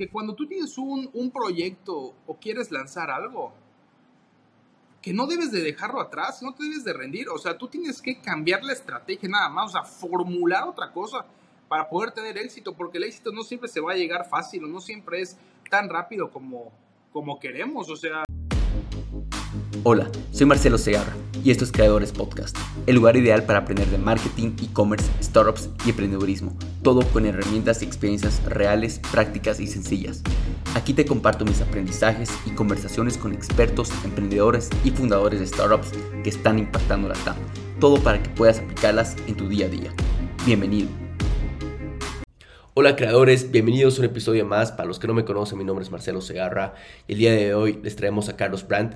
que cuando tú tienes un, un proyecto o quieres lanzar algo, que no debes de dejarlo atrás, no te debes de rendir, o sea, tú tienes que cambiar la estrategia nada más, o sea, formular otra cosa para poder tener éxito, porque el éxito no siempre se va a llegar fácil, o no siempre es tan rápido como, como queremos, o sea... Hola, soy Marcelo Segarra y esto es Creadores Podcast, el lugar ideal para aprender de marketing, e-commerce, startups y emprendedurismo, todo con herramientas y experiencias reales, prácticas y sencillas. Aquí te comparto mis aprendizajes y conversaciones con expertos, emprendedores y fundadores de startups que están impactando la TAM, todo para que puedas aplicarlas en tu día a día. Bienvenido. Hola creadores, bienvenidos a un episodio más. Para los que no me conocen, mi nombre es Marcelo Segarra y el día de hoy les traemos a Carlos Brandt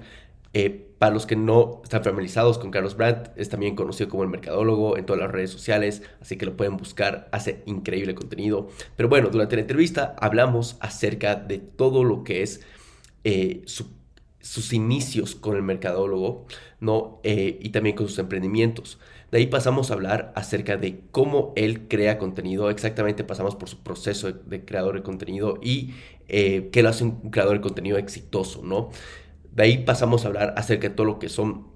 eh, para los que no están familiarizados con Carlos Brandt, es también conocido como el mercadólogo en todas las redes sociales, así que lo pueden buscar, hace increíble contenido. Pero bueno, durante la entrevista hablamos acerca de todo lo que es eh, sus inicios con el mercadólogo, ¿no? Eh, y también con sus emprendimientos. De ahí pasamos a hablar acerca de cómo él crea contenido, exactamente pasamos por su proceso de, de creador de contenido y qué lo hace un creador de contenido exitoso, ¿no? De ahí pasamos a hablar acerca de todo lo que son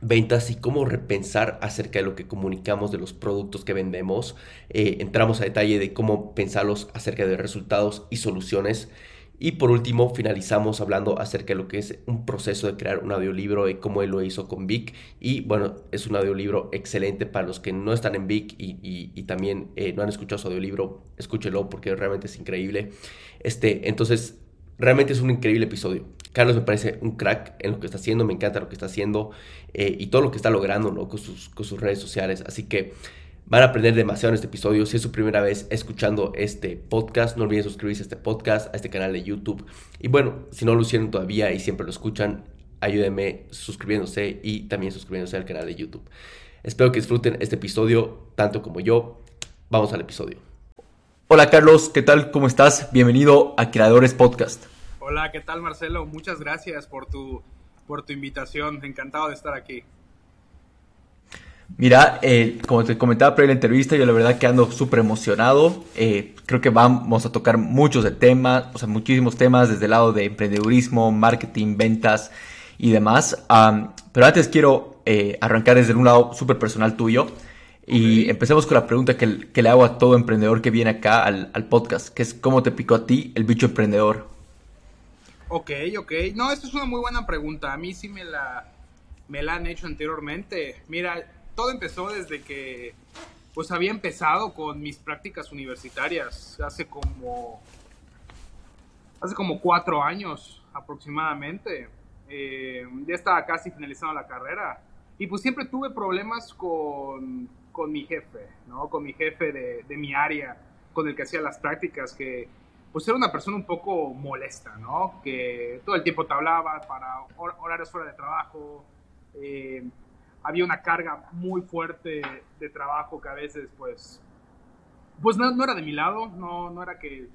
ventas y cómo repensar acerca de lo que comunicamos de los productos que vendemos. Eh, entramos a detalle de cómo pensarlos acerca de resultados y soluciones. Y por último, finalizamos hablando acerca de lo que es un proceso de crear un audiolibro y cómo él lo hizo con Vic. Y bueno, es un audiolibro excelente para los que no están en Vic y, también eh, no han escuchado su audiolibro, escúchelo porque realmente es increíble. Este, entonces, realmente es un increíble episodio. Carlos me parece un crack en lo que está haciendo, me encanta lo que está haciendo eh, y todo lo que está logrando con, sus, con sus redes sociales. Así que van a aprender demasiado en este episodio. Si es su primera vez escuchando este podcast, no olviden suscribirse a este podcast, a este canal de YouTube. Y bueno, si no lo hicieron todavía y siempre lo escuchan, ayúdenme suscribiéndose y también suscribiéndose al canal de YouTube. Espero que disfruten este episodio tanto como yo. Vamos al episodio. Hola Carlos, ¿qué tal? ¿Cómo estás? Bienvenido a Creadores Podcast. Hola, ¿qué tal Marcelo? Muchas gracias por tu, por tu invitación. Encantado de estar aquí. Mira, eh, como te comentaba pre la entrevista, yo la verdad que ando súper emocionado. Eh, creo que vamos a tocar muchos de temas, o sea, muchísimos temas desde el lado de emprendedurismo, marketing, ventas y demás. pero antes quiero eh, arrancar desde un lado súper personal tuyo. Y empecemos con la pregunta que, le hago a todo emprendedor que viene acá al, al podcast, que es ¿cómo te picó a ti el bicho emprendedor? Ok, ok. No, esta es una muy buena pregunta. A mí sí me la, me la han hecho anteriormente. Mira, todo empezó desde que pues había empezado con mis prácticas universitarias hace como hace como cuatro años aproximadamente. Eh, ya estaba casi finalizando la carrera y pues siempre tuve problemas con, con mi jefe, ¿no? Con mi jefe de, de mi área, con el que hacía las prácticas, que pues era una persona un poco molesta, ¿no? Que todo el tiempo te hablaba para horarios fuera de trabajo. Eh, había una carga muy fuerte de trabajo que a veces, pues, pues no, no, era de mi lado, no, no era que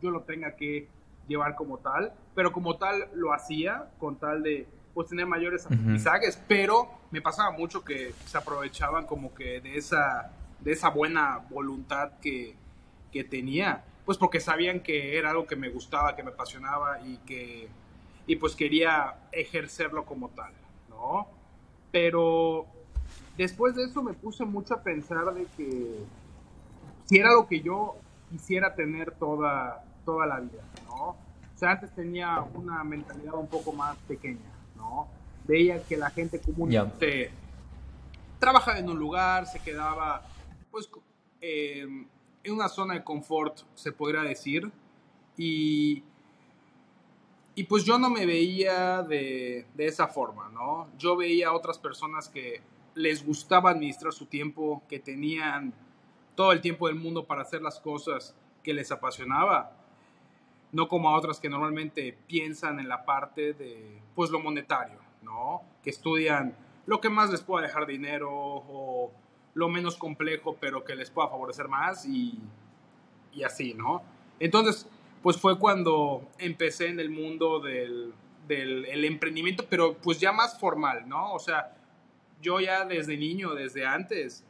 yo lo tenga que llevar como tal, pero como tal lo hacía con tal de pues tener mayores aprendizajes, pero me pasaba mucho que se aprovechaban como que de esa, de esa buena voluntad que, que tenía pues porque sabían que era algo que me gustaba, que me apasionaba y que y pues quería ejercerlo como tal, ¿no? Pero después de eso me puse mucho a pensar de que si era lo que yo quisiera tener toda, toda la vida, ¿no? O sea, antes tenía una mentalidad un poco más pequeña, ¿no? Veía que la gente comúnmente trabajaba en un lugar, se quedaba, pues, eh, en una zona de confort, se podría decir. Y, y pues yo no me veía de, de, esa forma, ¿no? Yo veía a otras personas que les gustaba administrar su tiempo, que tenían todo el tiempo del mundo para hacer las cosas que les apasionaba, no como a otras que normalmente piensan en la parte de, pues, lo monetario, ¿no? Que estudian lo que más les pueda dejar dinero o lo menos complejo, pero que les pueda favorecer más y, y así, ¿no? Entonces, pues fue cuando empecé en el mundo del, del el emprendimiento, pero pues ya más formal, ¿no? O sea, yo ya desde niño, desde antes,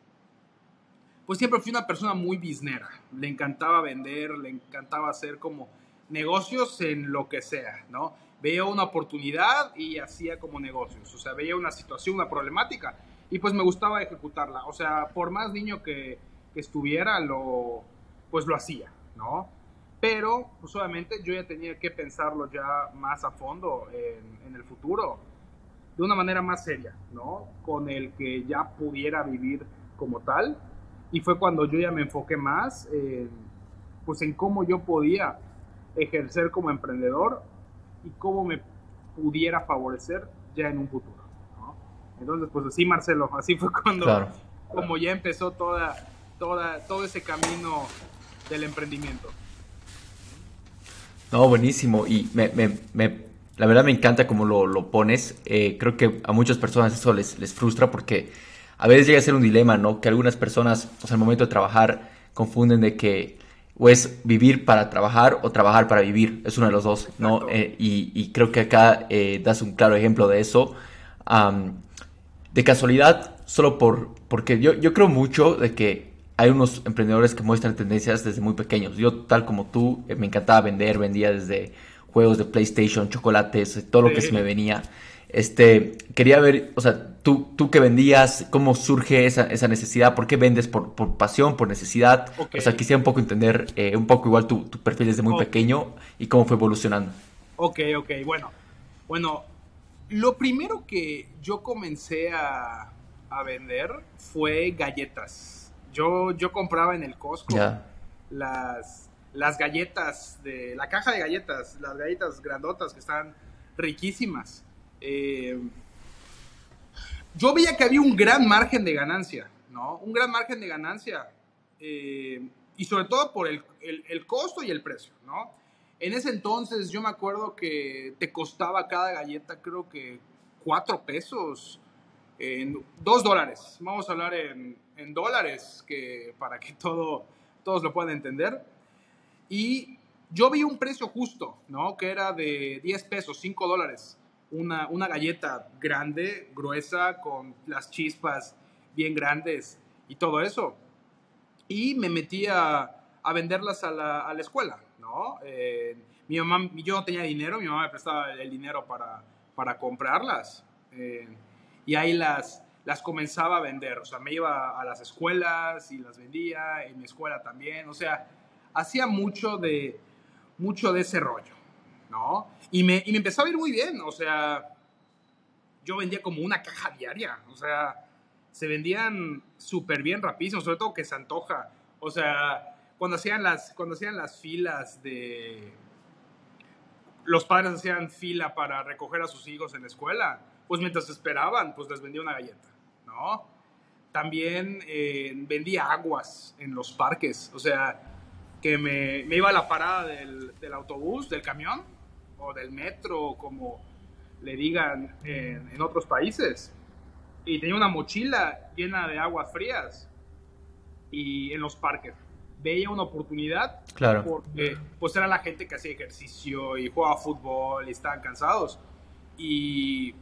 pues siempre fui una persona muy biznera. Le encantaba vender, le encantaba hacer como negocios en lo que sea, ¿no? Veía una oportunidad y hacía como negocios, o sea, veía una situación, una problemática y pues me gustaba ejecutarla, o sea, por más niño que, estuviera, lo, pues lo hacía, ¿no? Pero, pues obviamente yo ya tenía que pensarlo ya más a fondo en, en el futuro, de una manera más seria, ¿no? Con el que ya pudiera vivir como tal. Y fue cuando yo ya me enfoqué más en, pues en cómo yo podía ejercer como emprendedor y cómo me pudiera favorecer ya en un futuro. Entonces, pues así, Marcelo, así fue cuando, como ya empezó toda, toda, todo ese camino del emprendimiento. No, buenísimo. Y me, me, me, la verdad me encanta cómo lo, lo pones. Eh, creo que a muchas personas eso les, les frustra porque a veces llega a ser un dilema, ¿no? Que algunas personas, pues al momento de trabajar, confunden de que o es vivir para trabajar o trabajar para vivir. Es uno de los dos, ¿no? Eh, y, creo que acá eh, das un claro ejemplo de eso. De casualidad, solo por, porque yo, yo creo mucho de que hay unos emprendedores que muestran tendencias desde muy pequeños. Yo, tal como tú, eh, me encantaba vender, vendía desde juegos de PlayStation, chocolates, eh, todo lo que se me venía. Este, quería ver, o sea, tú, tú que vendías, cómo surge esa, esa necesidad, por qué vendes, por, por pasión, por necesidad. O sea, quisiera un poco entender, eh, un poco igual tu, tu perfil desde muy pequeño y cómo fue evolucionando. Ok, ok, bueno. Bueno, lo primero que yo comencé a, a vender fue galletas yo, yo compraba en el Costco las, las galletas, de la caja de galletas, las galletas grandotas que están riquísimas. Eh, yo veía que había un gran margen de ganancia, ¿no? Un gran margen de ganancia. Eh, y sobre todo por el, el, costo y el precio, ¿no? En ese entonces yo me acuerdo que te costaba cada galleta creo que cuatro pesos, en dos dólares. Vamos a hablar en, en dólares, que, para que todo, todos lo puedan entender. Y yo vi un precio justo, ¿no? Que era de 10 pesos, 5 dólares. Una, una galleta grande, gruesa, con las chispas bien grandes y todo eso. Y me metí a, a venderlas a la, a la, escuela, ¿no? Eh, mi mamá, yo no tenía dinero, mi mamá me prestaba el dinero para, para comprarlas. Eh, y ahí las, las comenzaba a vender. O sea, me iba a las escuelas y las vendía, en mi escuela también. O sea, hacía mucho de, mucho de ese rollo, ¿no? Y me, y me empezó a ir muy bien. O sea, yo vendía como una caja diaria. O sea, se vendían súper bien, rapidísimo, sobre todo que se antoja. O sea, cuando hacían las, cuando hacían las filas de... Los padres hacían fila para recoger a sus hijos en la escuela pues mientras esperaban, pues les vendía una galleta, ¿no? También eh, vendía aguas en los parques, o sea, que me, iba a la parada del, del, autobús, del camión, o del metro, como le digan en, en otros países, y tenía una mochila llena de aguas frías y en los parques veía una oportunidad claro. porque pues era la gente que hacía ejercicio y jugaba fútbol y estaban cansados y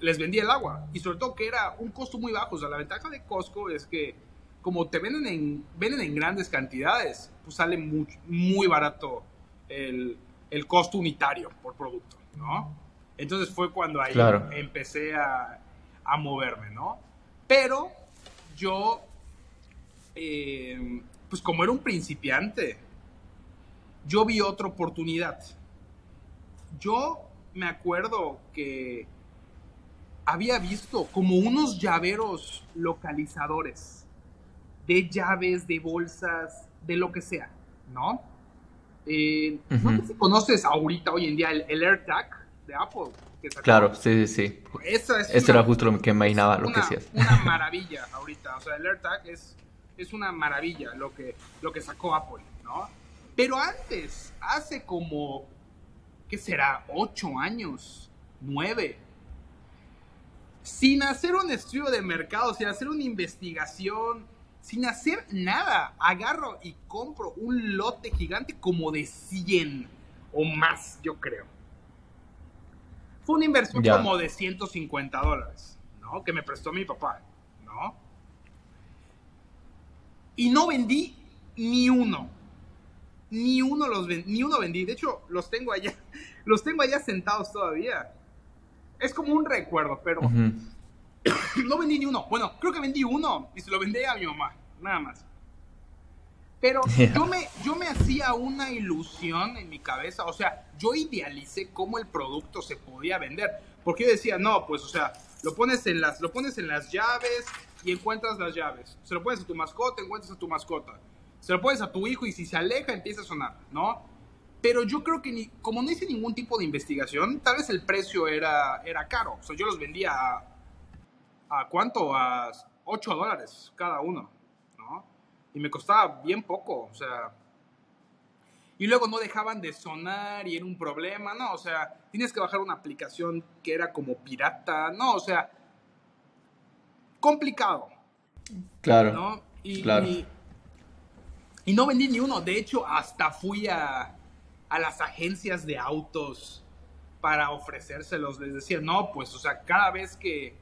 les vendía el agua. Y sobre todo que era un costo muy bajo. O sea, la ventaja de Costco es que como te venden en, venden en grandes cantidades, pues sale muy, muy barato el, el costo unitario por producto, ¿no? Entonces fue cuando ahí empecé a, a, moverme, ¿no? Pero yo, eh, pues como era un principiante, yo vi otra oportunidad. Yo me acuerdo que había visto como unos llaveros localizadores de llaves, de bolsas, de lo que sea, ¿no? Eh, No sé si conoces ahorita, hoy en día, el, AirTag de Apple. claro, sí, sí, sí. Esa es Esto era justo lo que imaginaba, lo que decías. Una maravilla ahorita, o sea, el AirTag es, es una maravilla lo que, lo que sacó Apple, ¿no? Pero antes, hace como, ¿qué será? Ocho años, nueve, sin hacer un estudio de mercado, sin hacer una investigación, sin hacer nada, agarro y compro un lote gigante como de 100 o más, yo creo. Fue una inversión como de 150 dólares, ¿no? Que me prestó mi papá, ¿no? Y no vendí ni uno. ni uno los ni uno vendí. De hecho, los tengo allá, los tengo allá sentados todavía. Es como un recuerdo, pero no vendí ni uno. Bueno, creo que vendí uno y se lo vendí a mi mamá, nada más. Pero yo, me, yo me hacía una ilusión en mi cabeza, o sea, yo idealicé cómo el producto se podía vender, porque yo decía, no, pues, o sea, lo pones en las, lo pones en las llaves y encuentras las llaves. Se lo pones a tu mascota, encuentras a tu mascota. Se lo pones a tu hijo y si se aleja empieza a sonar, ¿no? Pero yo creo que ni, como no hice ningún tipo de investigación, tal vez el precio era, era caro. O sea, yo los vendía a, ¿a cuánto? A 8 dólares cada uno y me costaba bien poco, o sea. Y luego no dejaban de sonar y era un problema, no, o sea, tienes que bajar una aplicación que era como pirata, no, o sea, complicado. Claro. ¿no? Y, claro. Y, no vendí ni uno, de hecho, hasta fui a, a las agencias de autos para ofrecérselos. Les decía, no, pues, o sea, cada vez que,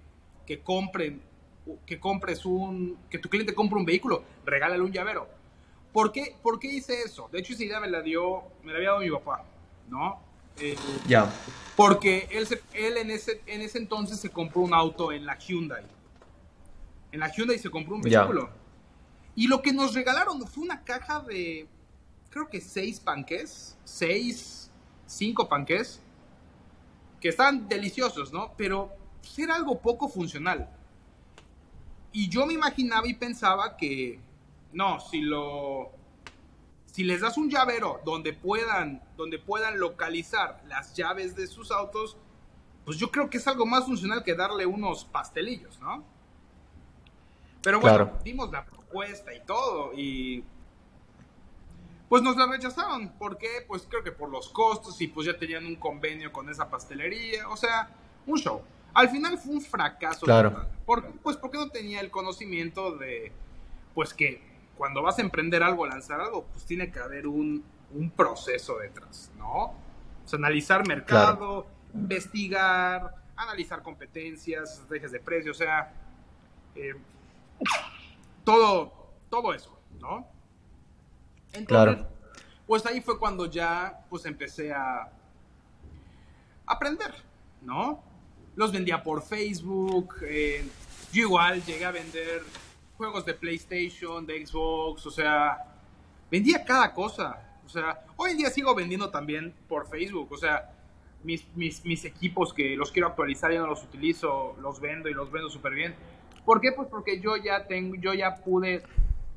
que compren que compres un, que tu cliente compre un vehículo, regálale un llavero. ¿Por qué, ¿Por qué hice eso? De hecho, esa idea me la dio, me la había dado mi papá, ¿no? Eh, ya. Porque él, él en, ese, en ese entonces se compró un auto en la Hyundai. En la Hyundai se compró un vehículo. Y lo que nos regalaron fue una caja de, creo que seis panques, seis, cinco panques, que estaban deliciosos, ¿no? Pero pues, era algo poco funcional. Y yo me imaginaba y pensaba que, no, si lo... Si les das un llavero donde puedan, donde puedan localizar las llaves de sus autos, pues yo creo que es algo más funcional que darle unos pastelillos, ¿no? Pero bueno, dimos la propuesta y todo y pues nos la rechazaron. ¿Por qué? Pues creo que por los costos y pues ya tenían un convenio con esa pastelería. O sea, un show. Al final fue un fracaso. Claro. pues porque no tenía el conocimiento de, pues que cuando vas a emprender algo, lanzar algo, pues tiene que haber un, proceso detrás, ¿no? O sea, analizar mercado, investigar, analizar competencias, estrategias de precio, o sea, eh, todo, todo eso, ¿no? Entonces, pues ahí fue cuando ya, pues empecé a aprender, ¿no? los vendía por Facebook. Eh, yo igual llegué a vender juegos de PlayStation, de Xbox, o sea, vendía cada cosa. O sea, hoy en día sigo vendiendo también por Facebook, o sea, mis, mis, equipos que los quiero actualizar, ya no los utilizo, los vendo y los vendo súper bien. ¿Por qué? Pues porque yo ya, tengo, yo ya pude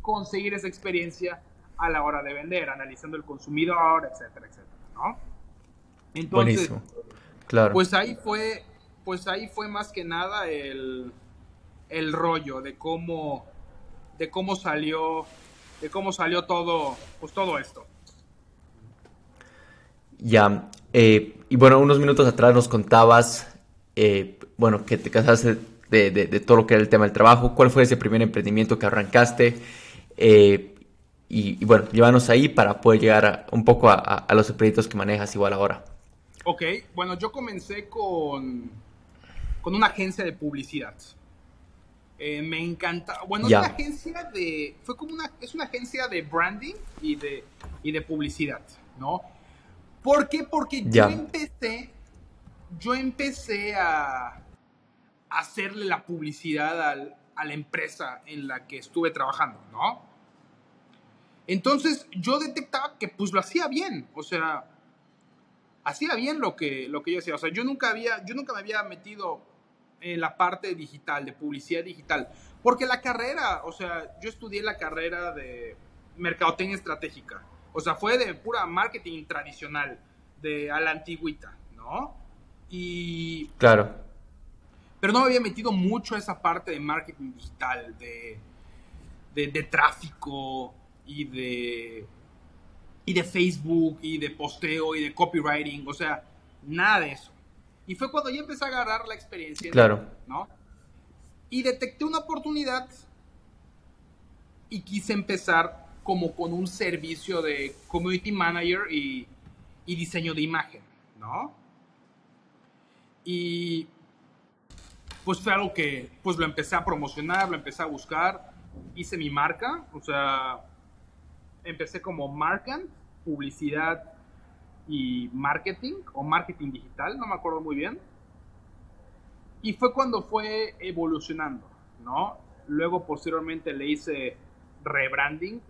conseguir esa experiencia a la hora de vender, analizando el consumidor, etcétera, etcétera, ¿no? Entonces, Claro. Pues ahí fue pues ahí fue más que nada el, rollo de cómo, de cómo salió, de cómo salió todo, pues todo esto. Ya, eh, y bueno, unos minutos atrás nos contabas, eh, bueno, que te casaste de, todo lo que era el tema del trabajo. ¿Cuál fue ese primer emprendimiento que arrancaste? Eh, y, bueno, llévanos ahí para poder llegar un poco a, los proyectos que manejas igual ahora. Ok, bueno, yo comencé con, con una agencia de publicidad. Eh, me encanta. Bueno, es una agencia de. Fue como una. Es una agencia de branding y de, y de publicidad, ¿no? ¿Por qué? Porque yo empecé. Yo empecé a, hacerle la publicidad a la empresa en la que estuve trabajando, ¿no? Entonces yo detectaba que pues lo hacía bien. O sea, hacía bien lo que, lo que yo hacía. O sea, yo nunca había. Yo nunca me había metido en la parte digital, de publicidad digital. Porque la carrera, o sea, yo estudié la carrera de mercadotecnia estratégica. O sea, fue de pura marketing tradicional, de a la antigüita, ¿no? Y... Claro. Pero no me había metido mucho a esa parte de marketing digital, de, de, de tráfico y de, y de Facebook y de posteo y de copywriting. O sea, nada de eso. Y fue cuando ya empecé a agarrar la experiencia. Claro. ¿No? Y detecté una oportunidad y quise empezar como con un servicio de community manager y, y diseño de imagen, ¿no? Y pues fue algo que pues lo empecé a promocionar, lo empecé a buscar, hice mi marca, o sea, empecé como Markan publicidad y marketing o marketing digital, no me acuerdo muy bien. Y fue cuando fue evolucionando, ¿no? Luego posteriormente le hice rebranding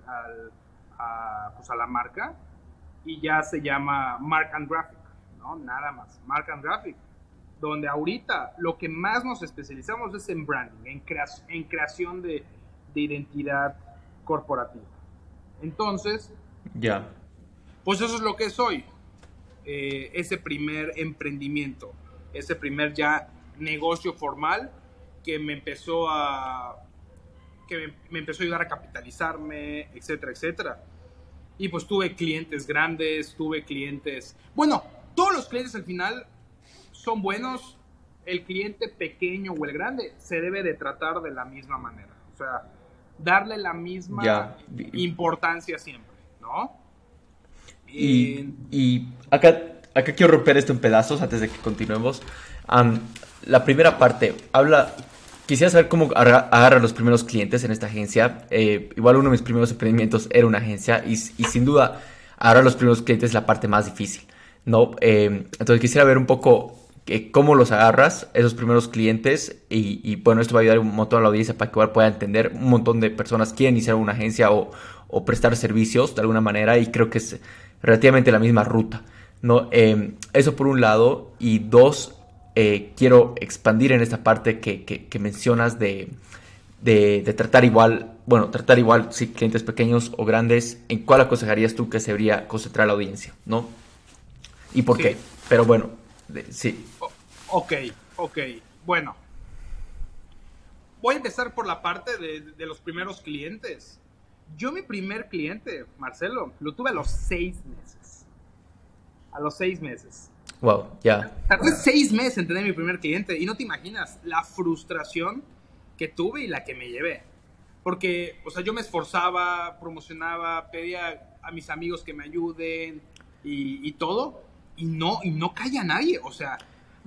a, pues a la marca y ya se llama Mark and Graphic, ¿no? Nada más, Mark and Graphic. Donde ahorita lo que más nos especializamos es en branding, en, en creación de, de identidad corporativa. Entonces, ya. Pues eso es lo que soy. Eh, ese primer emprendimiento, ese primer ya negocio formal que me empezó a que me, empezó a ayudar a capitalizarme, etcétera, etcétera. Y pues tuve clientes grandes, tuve clientes, bueno, todos los clientes al final son buenos. El cliente pequeño o el grande se debe de tratar de la misma manera. O sea, darle la misma importancia siempre, ¿no? Y, acá, acá quiero romper esto en pedazos antes de que continuemos. la primera parte, habla, quisiera saber cómo agarra los primeros clientes en esta agencia. Eh, igual uno de mis primeros emprendimientos era una agencia y, sin duda agarrar los primeros clientes es la parte más difícil, ¿no? Eh, entonces quisiera ver un poco cómo los agarras, esos primeros clientes, y, bueno, esto va a ayudar un montón a la audiencia para que pueda entender. Un montón de personas quieren iniciar una agencia o, prestar servicios de alguna manera, y creo que es relativamente la misma ruta. ¿no? Em, eso por un lado, y dos, eh, quiero expandir en esta parte que, mencionas de, de, tratar igual, bueno, tratar igual, si clientes pequeños o grandes, ¿en cuál aconsejarías tú que se debería concentrar la audiencia? ¿no? ¿Y por qué? Pero bueno, sí. Ok, ok. Bueno. Voy a empezar por la parte de, los primeros clientes. Yo mi primer cliente, Marcelo, lo tuve a los seis meses. A los seis meses. Wow, ya. Tardé seis meses en tener mi primer cliente y no te imaginas la frustración que tuve y la que me llevé. Porque, o sea, yo me esforzaba, promocionaba, pedía a mis amigos que me ayuden y, y todo, y no, y no calla nadie, o sea,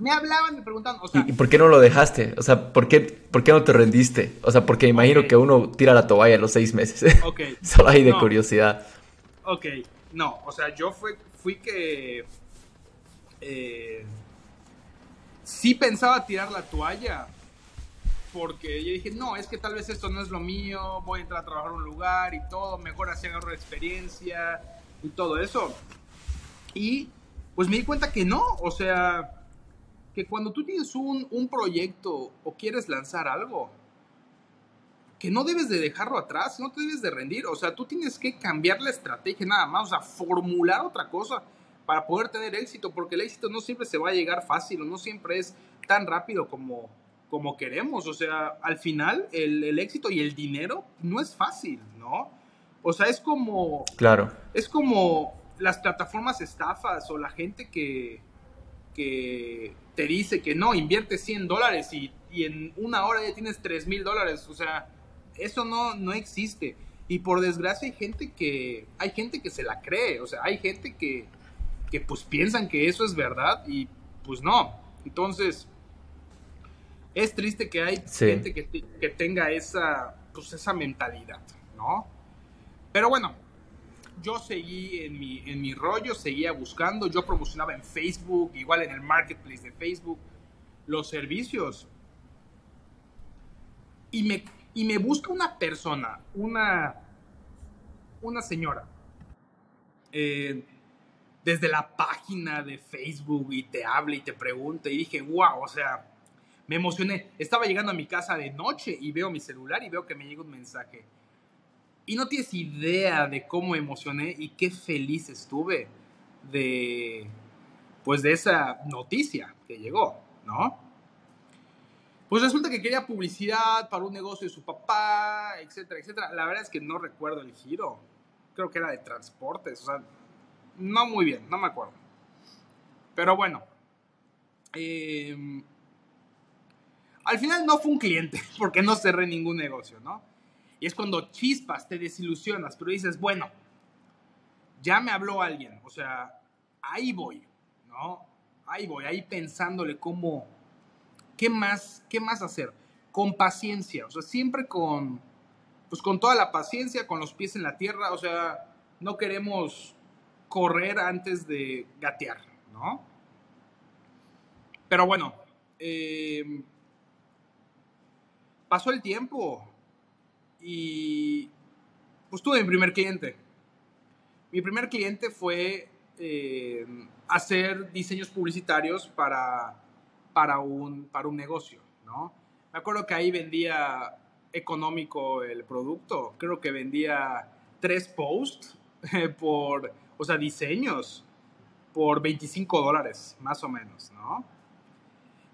me hablaban, me preguntaban, o sea... ¿Y, por qué no lo dejaste? O sea, ¿por qué, ¿por qué no te rendiste? O sea, porque imagino que uno tira la toalla a los seis meses. Ok. Solo hay de curiosidad. Ok, no, o sea, yo fui, fui que... Eh, sí pensaba tirar la toalla, porque yo dije, no, es que tal vez esto no es lo mío, voy a entrar a trabajar en un lugar y todo, mejor así agarro experiencia y todo eso. Y pues me di cuenta que no, o sea, que cuando tú tienes un, un proyecto o quieres lanzar algo, que no debes de dejarlo atrás, no te debes de rendir, o sea, tú tienes que cambiar la estrategia nada más, o sea, formular otra cosa para poder tener éxito, porque el éxito no siempre se va a llegar fácil o no siempre es tan rápido como, como queremos, o sea, al final el, el éxito y el dinero no es fácil, ¿no? O sea, es como... Claro. Es como las plataformas estafas o la gente que, que te dice que no, invierte 100 dólares y, en una hora ya tienes 3 mil dólares. O sea, eso no, no existe. Y por desgracia hay gente que, hay gente que se la cree. O sea, hay gente que, que pues piensan que eso es verdad y pues no. Entonces, es triste que hay gente que, que, tenga esa, pues esa mentalidad, ¿no? Pero bueno, yo seguí en mi, en mi rollo, seguía buscando, yo promocionaba en Facebook, igual en el marketplace de Facebook, los servicios. Y me, y me busca una persona, una, una señora, eh, desde la página de Facebook y te habla y te pregunta y dije, wow, o sea, me emocioné. Estaba llegando a mi casa de noche y veo mi celular y veo que me llega un mensaje y no tienes idea de cómo emocioné y qué feliz estuve de, pues de esa noticia que llegó, ¿no? Pues resulta que quería publicidad para un negocio de su papá, etcétera, etcétera. La verdad es que no recuerdo el giro. Creo que era de transportes, o sea, no muy bien, no me acuerdo. Pero bueno, em, al final no fue un cliente, porque no cerré ningún negocio, ¿no? Y es cuando chispas, te desilusionas, pero dices, bueno, ya me habló alguien, o sea, ahí voy, ¿no? Ahí voy, ahí pensándole cómo, ¿qué más, qué más hacer? Con paciencia, o sea, siempre con, pues con toda la paciencia, con los pies en la tierra, o sea, no queremos correr antes de gatear, ¿no? Pero bueno, eh, pasó el tiempo y pues tuve mi primer cliente. Mi primer cliente fue eh, hacer diseños publicitarios para, para, un, para un negocio, ¿no? Me acuerdo que ahí vendía económico el producto. Creo que vendía tres posts por, o sea, diseños por 25 dólares, más o menos, ¿no?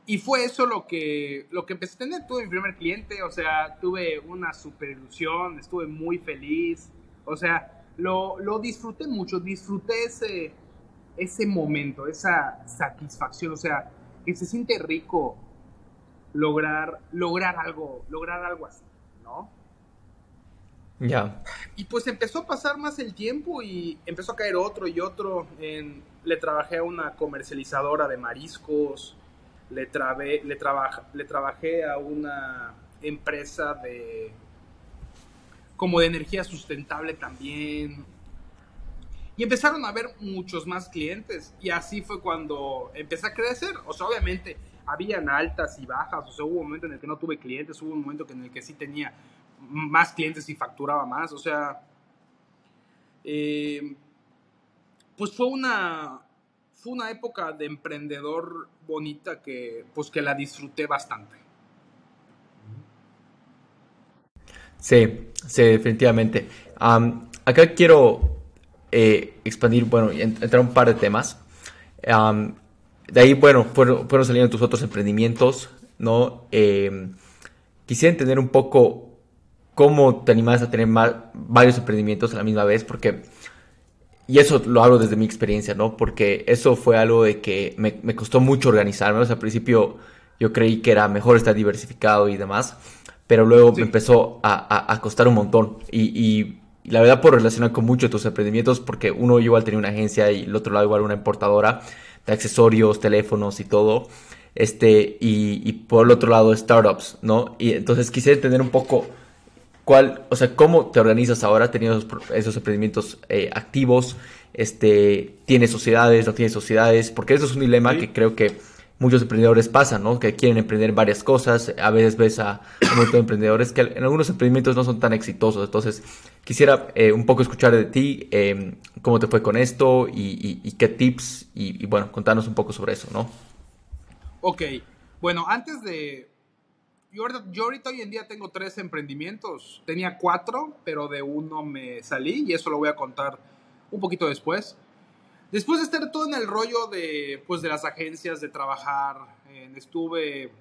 Y fue eso lo que, lo que empecé a tener. Tuve mi primer cliente, o sea, tuve una super ilusión, estuve muy feliz. O sea, lo, lo disfruté mucho, disfruté ese, ese momento, esa satisfacción. O sea, que se siente rico lograr, lograr algo, lograr algo así, ¿no? Ya. Y pues empezó a pasar más el tiempo y empezó a caer otro y otro. En, le trabajé a una comercializadora de mariscos le, trabé, le, le trabajé a una empresa de como de energía sustentable también. Y empezaron a haber muchos más clientes. Y así fue cuando empecé a crecer. O sea, obviamente habían altas y bajas. O sea, hubo un momento en el que no tuve clientes. Hubo un momento en el que sí tenía más clientes y facturaba más. O sea, eh, pues fue una, fue una época de emprendedor bonita que pues que la disfruté bastante. Sí, sí, definitivamente. acá quiero eh, expandir, bueno, entrar un par de temas. de ahí, bueno, fueron, saliendo tus otros emprendimientos, ¿no? Em, quisiera entender un poco cómo te animas a tener varios emprendimientos a la misma vez, porque y eso lo hablo desde mi experiencia, ¿no? Porque eso fue algo de que me, me costó mucho organizarme. O sea, al principio yo creí que era mejor estar diversificado y demás, pero luego me empezó a, a, costar un montón. Y, y, la verdad por relacionar con muchos de tus emprendimientos, porque uno igual tenía una agencia y el otro lado igual una importadora de accesorios, teléfonos y todo. Este, y, y por el otro lado startups, ¿no? Y entonces quisiera entender un poco ¿Cuál, o sea, cómo te organizas ahora teniendo esos, emprendimientos eh, activos? Este, ¿Tienes sociedades, no tienes sociedades? Porque eso es un dilema que creo que muchos emprendedores pasan, ¿no? Que quieren emprender varias cosas. A veces ves a un montón de emprendedores que en algunos emprendimientos no son tan exitosos. Entonces, quisiera eh, un poco escuchar de ti em, cómo te fue con esto y, qué tips y, y, bueno, contarnos un poco sobre eso, ¿no? Ok, bueno, antes de, yo, ahorita hoy en día tengo tres emprendimientos. Tenía cuatro, pero de uno me salí y eso lo voy a contar un poquito después. Después de estar todo en el rollo de, pues, de las agencias, de trabajar, estuve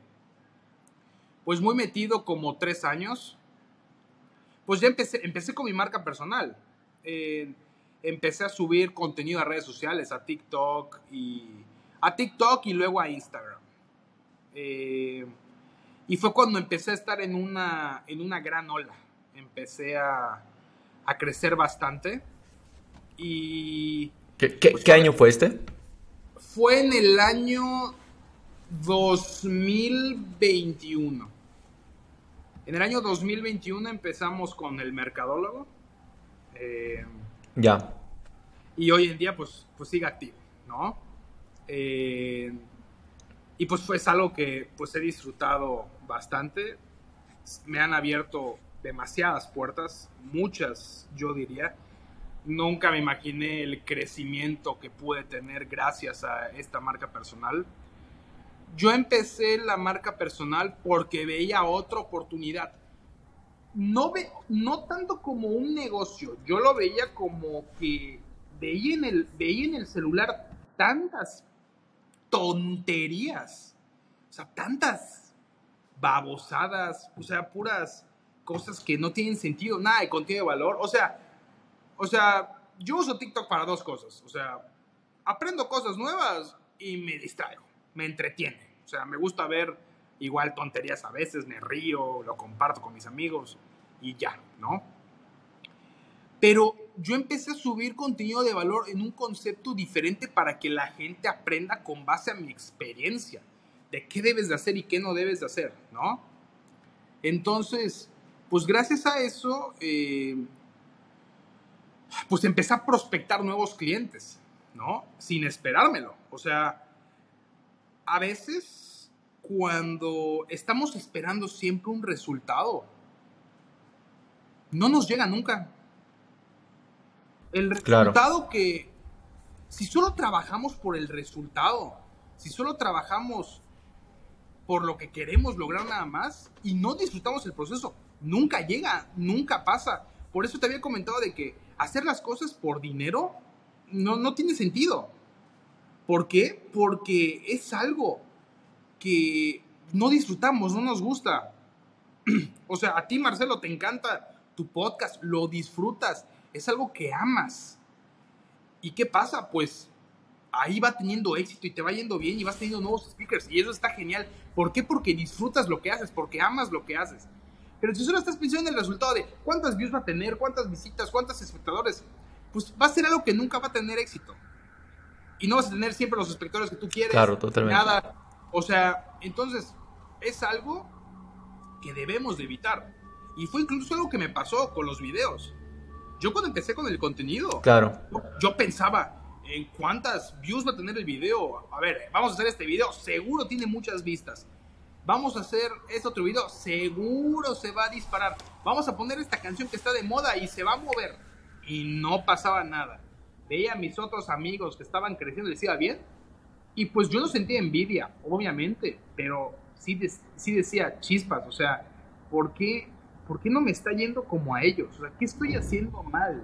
pues muy metido como tres años. Pues ya empecé, empecé con mi marca personal. empecé a subir contenido a redes sociales, a TikTok y a TikTok y luego a Instagram. Eh, y fue cuando empecé a estar en una, en una gran ola. Empecé a, a crecer bastante. Y... ¿Qué, qué, pues, año fue este? Fue en el año 2021. En el año 2021 empezamos con el mercadólogo. Eh, ya. Y hoy en día, pues, pues sigue activo, ¿no? Eh, y pues fue algo que pues he disfrutado bastante. Me han abierto demasiadas puertas, muchas yo diría. Nunca me imaginé el crecimiento que pude tener gracias a esta marca personal. Yo empecé la marca personal porque veía otra oportunidad. No, ve, no tanto como un negocio, yo lo veía como que veía en el, veía en el celular tantas tonterías. O sea, tantas babosadas, o sea, puras cosas que no tienen sentido, nada de contenido valor. O sea, o sea, yo uso TikTok para dos cosas. O sea, aprendo cosas nuevas y me distraigo, me entretiene. O sea, me gusta ver igual tonterías a veces, me río, lo comparto con mis amigos y ya, ¿no? Pero yo empecé a subir contenido de valor en un concepto diferente para que la gente aprenda con base a mi experiencia de qué debes de hacer y qué no debes de hacer, ¿no? Entonces, pues gracias a eso, eh, pues empecé a prospectar nuevos clientes, ¿no? Sin esperármelo. O sea, a veces cuando estamos esperando siempre un resultado, no nos llega nunca. El resultado que, si solo trabajamos por el resultado, si solo trabajamos por lo que queremos lograr nada más y no disfrutamos el proceso, nunca llega, nunca pasa. Por eso te había comentado de que hacer las cosas por dinero no, no tiene sentido. ¿Por qué? Porque es algo que no disfrutamos, no nos gusta. o sea, a ti, Marcelo, te encanta tu podcast, lo disfrutas, es algo que amas. ¿Y qué pasa? Pues ahí va teniendo éxito y te va yendo bien y vas teniendo nuevos speakers y eso está genial. ¿Por qué? Porque disfrutas lo que haces, porque amas lo que haces. Pero si solo estás pensando en el resultado de cuántas views va a tener, cuántas visitas, cuántos espectadores, pues va a ser algo que nunca va a tener éxito. Y no vas a tener siempre los espectadores que tú quieres. Claro, totalmente. Nada. O sea, entonces es algo que debemos de evitar. Y fue incluso algo que me pasó con los videos. Yo cuando empecé con el contenido, claro. yo pensaba en cuántas views va a tener el video. A ver, vamos a hacer este video, seguro tiene muchas vistas. Vamos a hacer este otro video, seguro se va a disparar. Vamos a poner esta canción que está de moda y se va a mover. Y no pasaba nada. Veía a mis otros amigos que estaban creciendo y les iba bien. Y pues yo no sentía envidia, obviamente, pero sí, sí decía chispas, o sea, ¿por qué ¿por qué no me está yendo como a ellos? O sea, ¿qué estoy haciendo mal?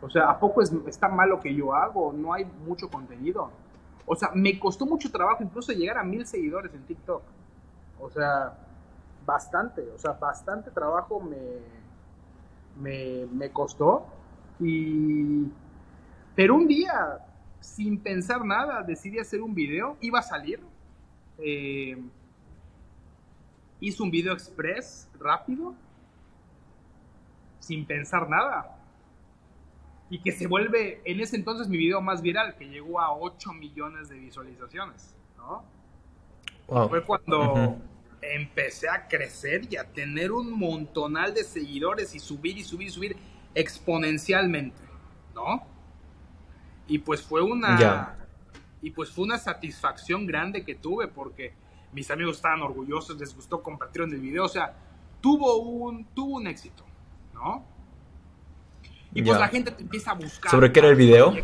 O sea, ¿a poco es, está mal lo que yo hago? No hay mucho contenido. O sea, me costó mucho trabajo incluso llegar a mil seguidores en TikTok. O sea, bastante, o sea, bastante trabajo me, me, costó. Y... Pero un día, sin pensar nada, decidí hacer un video. Iba a salir. Eh, hice un video express rápido sin pensar nada. Y que se vuelve en ese entonces mi video más viral, que llegó a 8 millones de visualizaciones, ¿no? Fue cuando empecé a crecer y a tener un montonal de seguidores y subir y subir y subir exponencialmente, ¿no? Y pues fue una y pues fue una satisfacción grande que tuve porque mis amigos estaban orgullosos, les gustó compartir en el video, o sea, tuvo un tuvo un éxito. ¿No? Y pues la gente te empieza a buscar. ¿Sobre qué era el video?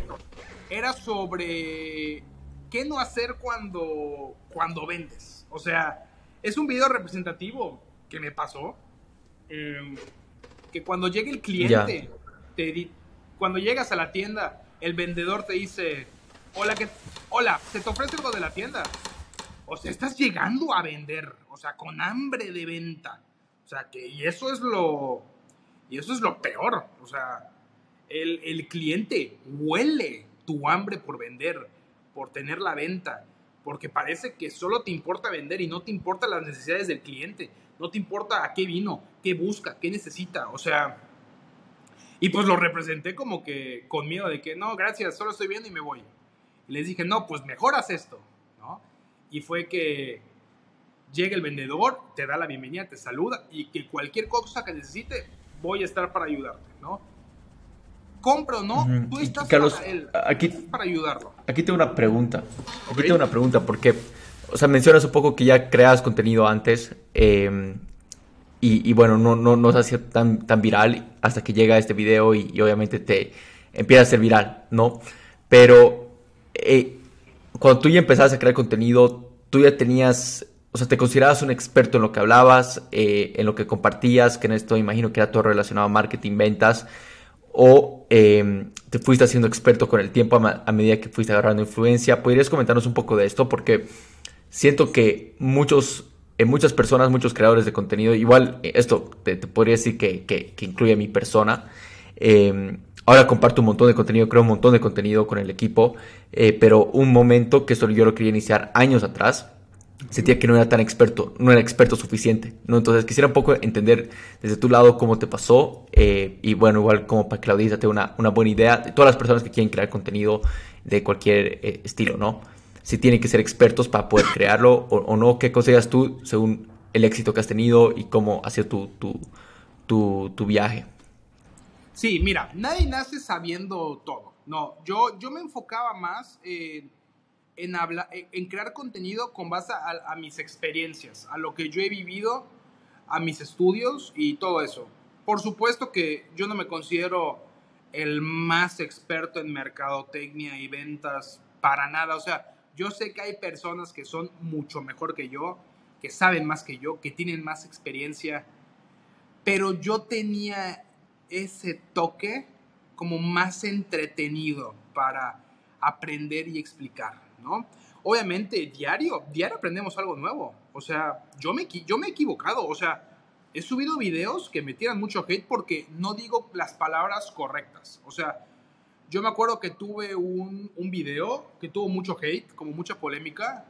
Era sobre qué no hacer cuando, cuando vendes. O sea, es un video representativo que me pasó. Em, que cuando llegue el cliente, te cuando llegas a la tienda, el vendedor te dice, hola, que, hola, ¿se te ofrece algo de la tienda? O sea, estás llegando a vender, o sea, con hambre de venta. O sea, que y eso es lo, y eso es lo peor. O sea, el, cliente huele tu hambre por vender, por tener la venta, porque parece que solo te importa vender y no te importan las necesidades del cliente, no te importa a qué vino, qué busca, qué necesita, o sea, y pues lo representé como que con miedo de que no, gracias, solo estoy viendo y me voy. Y les dije, no, pues mejoras esto, ¿no? Y fue que llega el vendedor, te da la bienvenida, te saluda y que cualquier cosa que necesite, voy a estar para ayudarte, ¿no? Compro, ¿no? Tú estás Carlos, para él, aquí, para ayudarlo. Aquí tengo una pregunta. Aquí tengo una pregunta porque, o sea, mencionas un poco que ya creas contenido antes em, y, bueno, no, no, no se hacía tan, tan viral hasta que llega este video y, obviamente te empieza a ser viral, ¿no? Pero eh, cuando tú ya empezaste a crear contenido, tú ya tenías o sea, te considerabas un experto en lo que hablabas, eh, en lo que compartías, que en esto imagino que era todo relacionado a marketing, ventas, o em, te fuiste haciendo experto con el tiempo a, medida que fuiste agarrando influencia. ¿Podrías comentarnos un poco de esto? Porque siento que muchos, en muchas personas, muchos creadores de contenido, igual eh, esto te, podría decir que, incluye a mi persona. Em, ahora comparto un montón de contenido, creo un montón de contenido con el equipo, eh, pero un momento que esto yo lo quería iniciar años atrás sentía que no era tan experto, no era experto suficiente, ¿no? Entonces quisiera un poco entender desde tu lado cómo te pasó eh, y bueno, igual como para que la audiencia tenga una, una, buena idea de todas las personas que quieren crear contenido de cualquier eh, estilo, ¿no? Si tienen que ser expertos para poder crearlo o, no, ¿qué consideras tú según el éxito que has tenido y cómo ha sido tu, tu, tu, viaje? Sí, mira, nadie nace sabiendo todo. No, yo, yo me enfocaba más en, en, en crear contenido con base a, a, mis experiencias, a lo que yo he vivido, a mis estudios y todo eso. Por supuesto que yo no me considero el más experto en mercadotecnia y ventas para nada. O sea, yo sé que hay personas que son mucho mejor que yo, que saben más que yo, que tienen más experiencia, pero yo tenía ese toque como más entretenido para aprender y explicar, Obviamente, diario, diario aprendemos algo nuevo. O sea, yo me, yo me he equivocado, o sea, he subido videos que me tiran mucho hate porque no digo las palabras correctas. O sea, yo me acuerdo que tuve un, un video que tuvo mucho hate, como mucha polémica,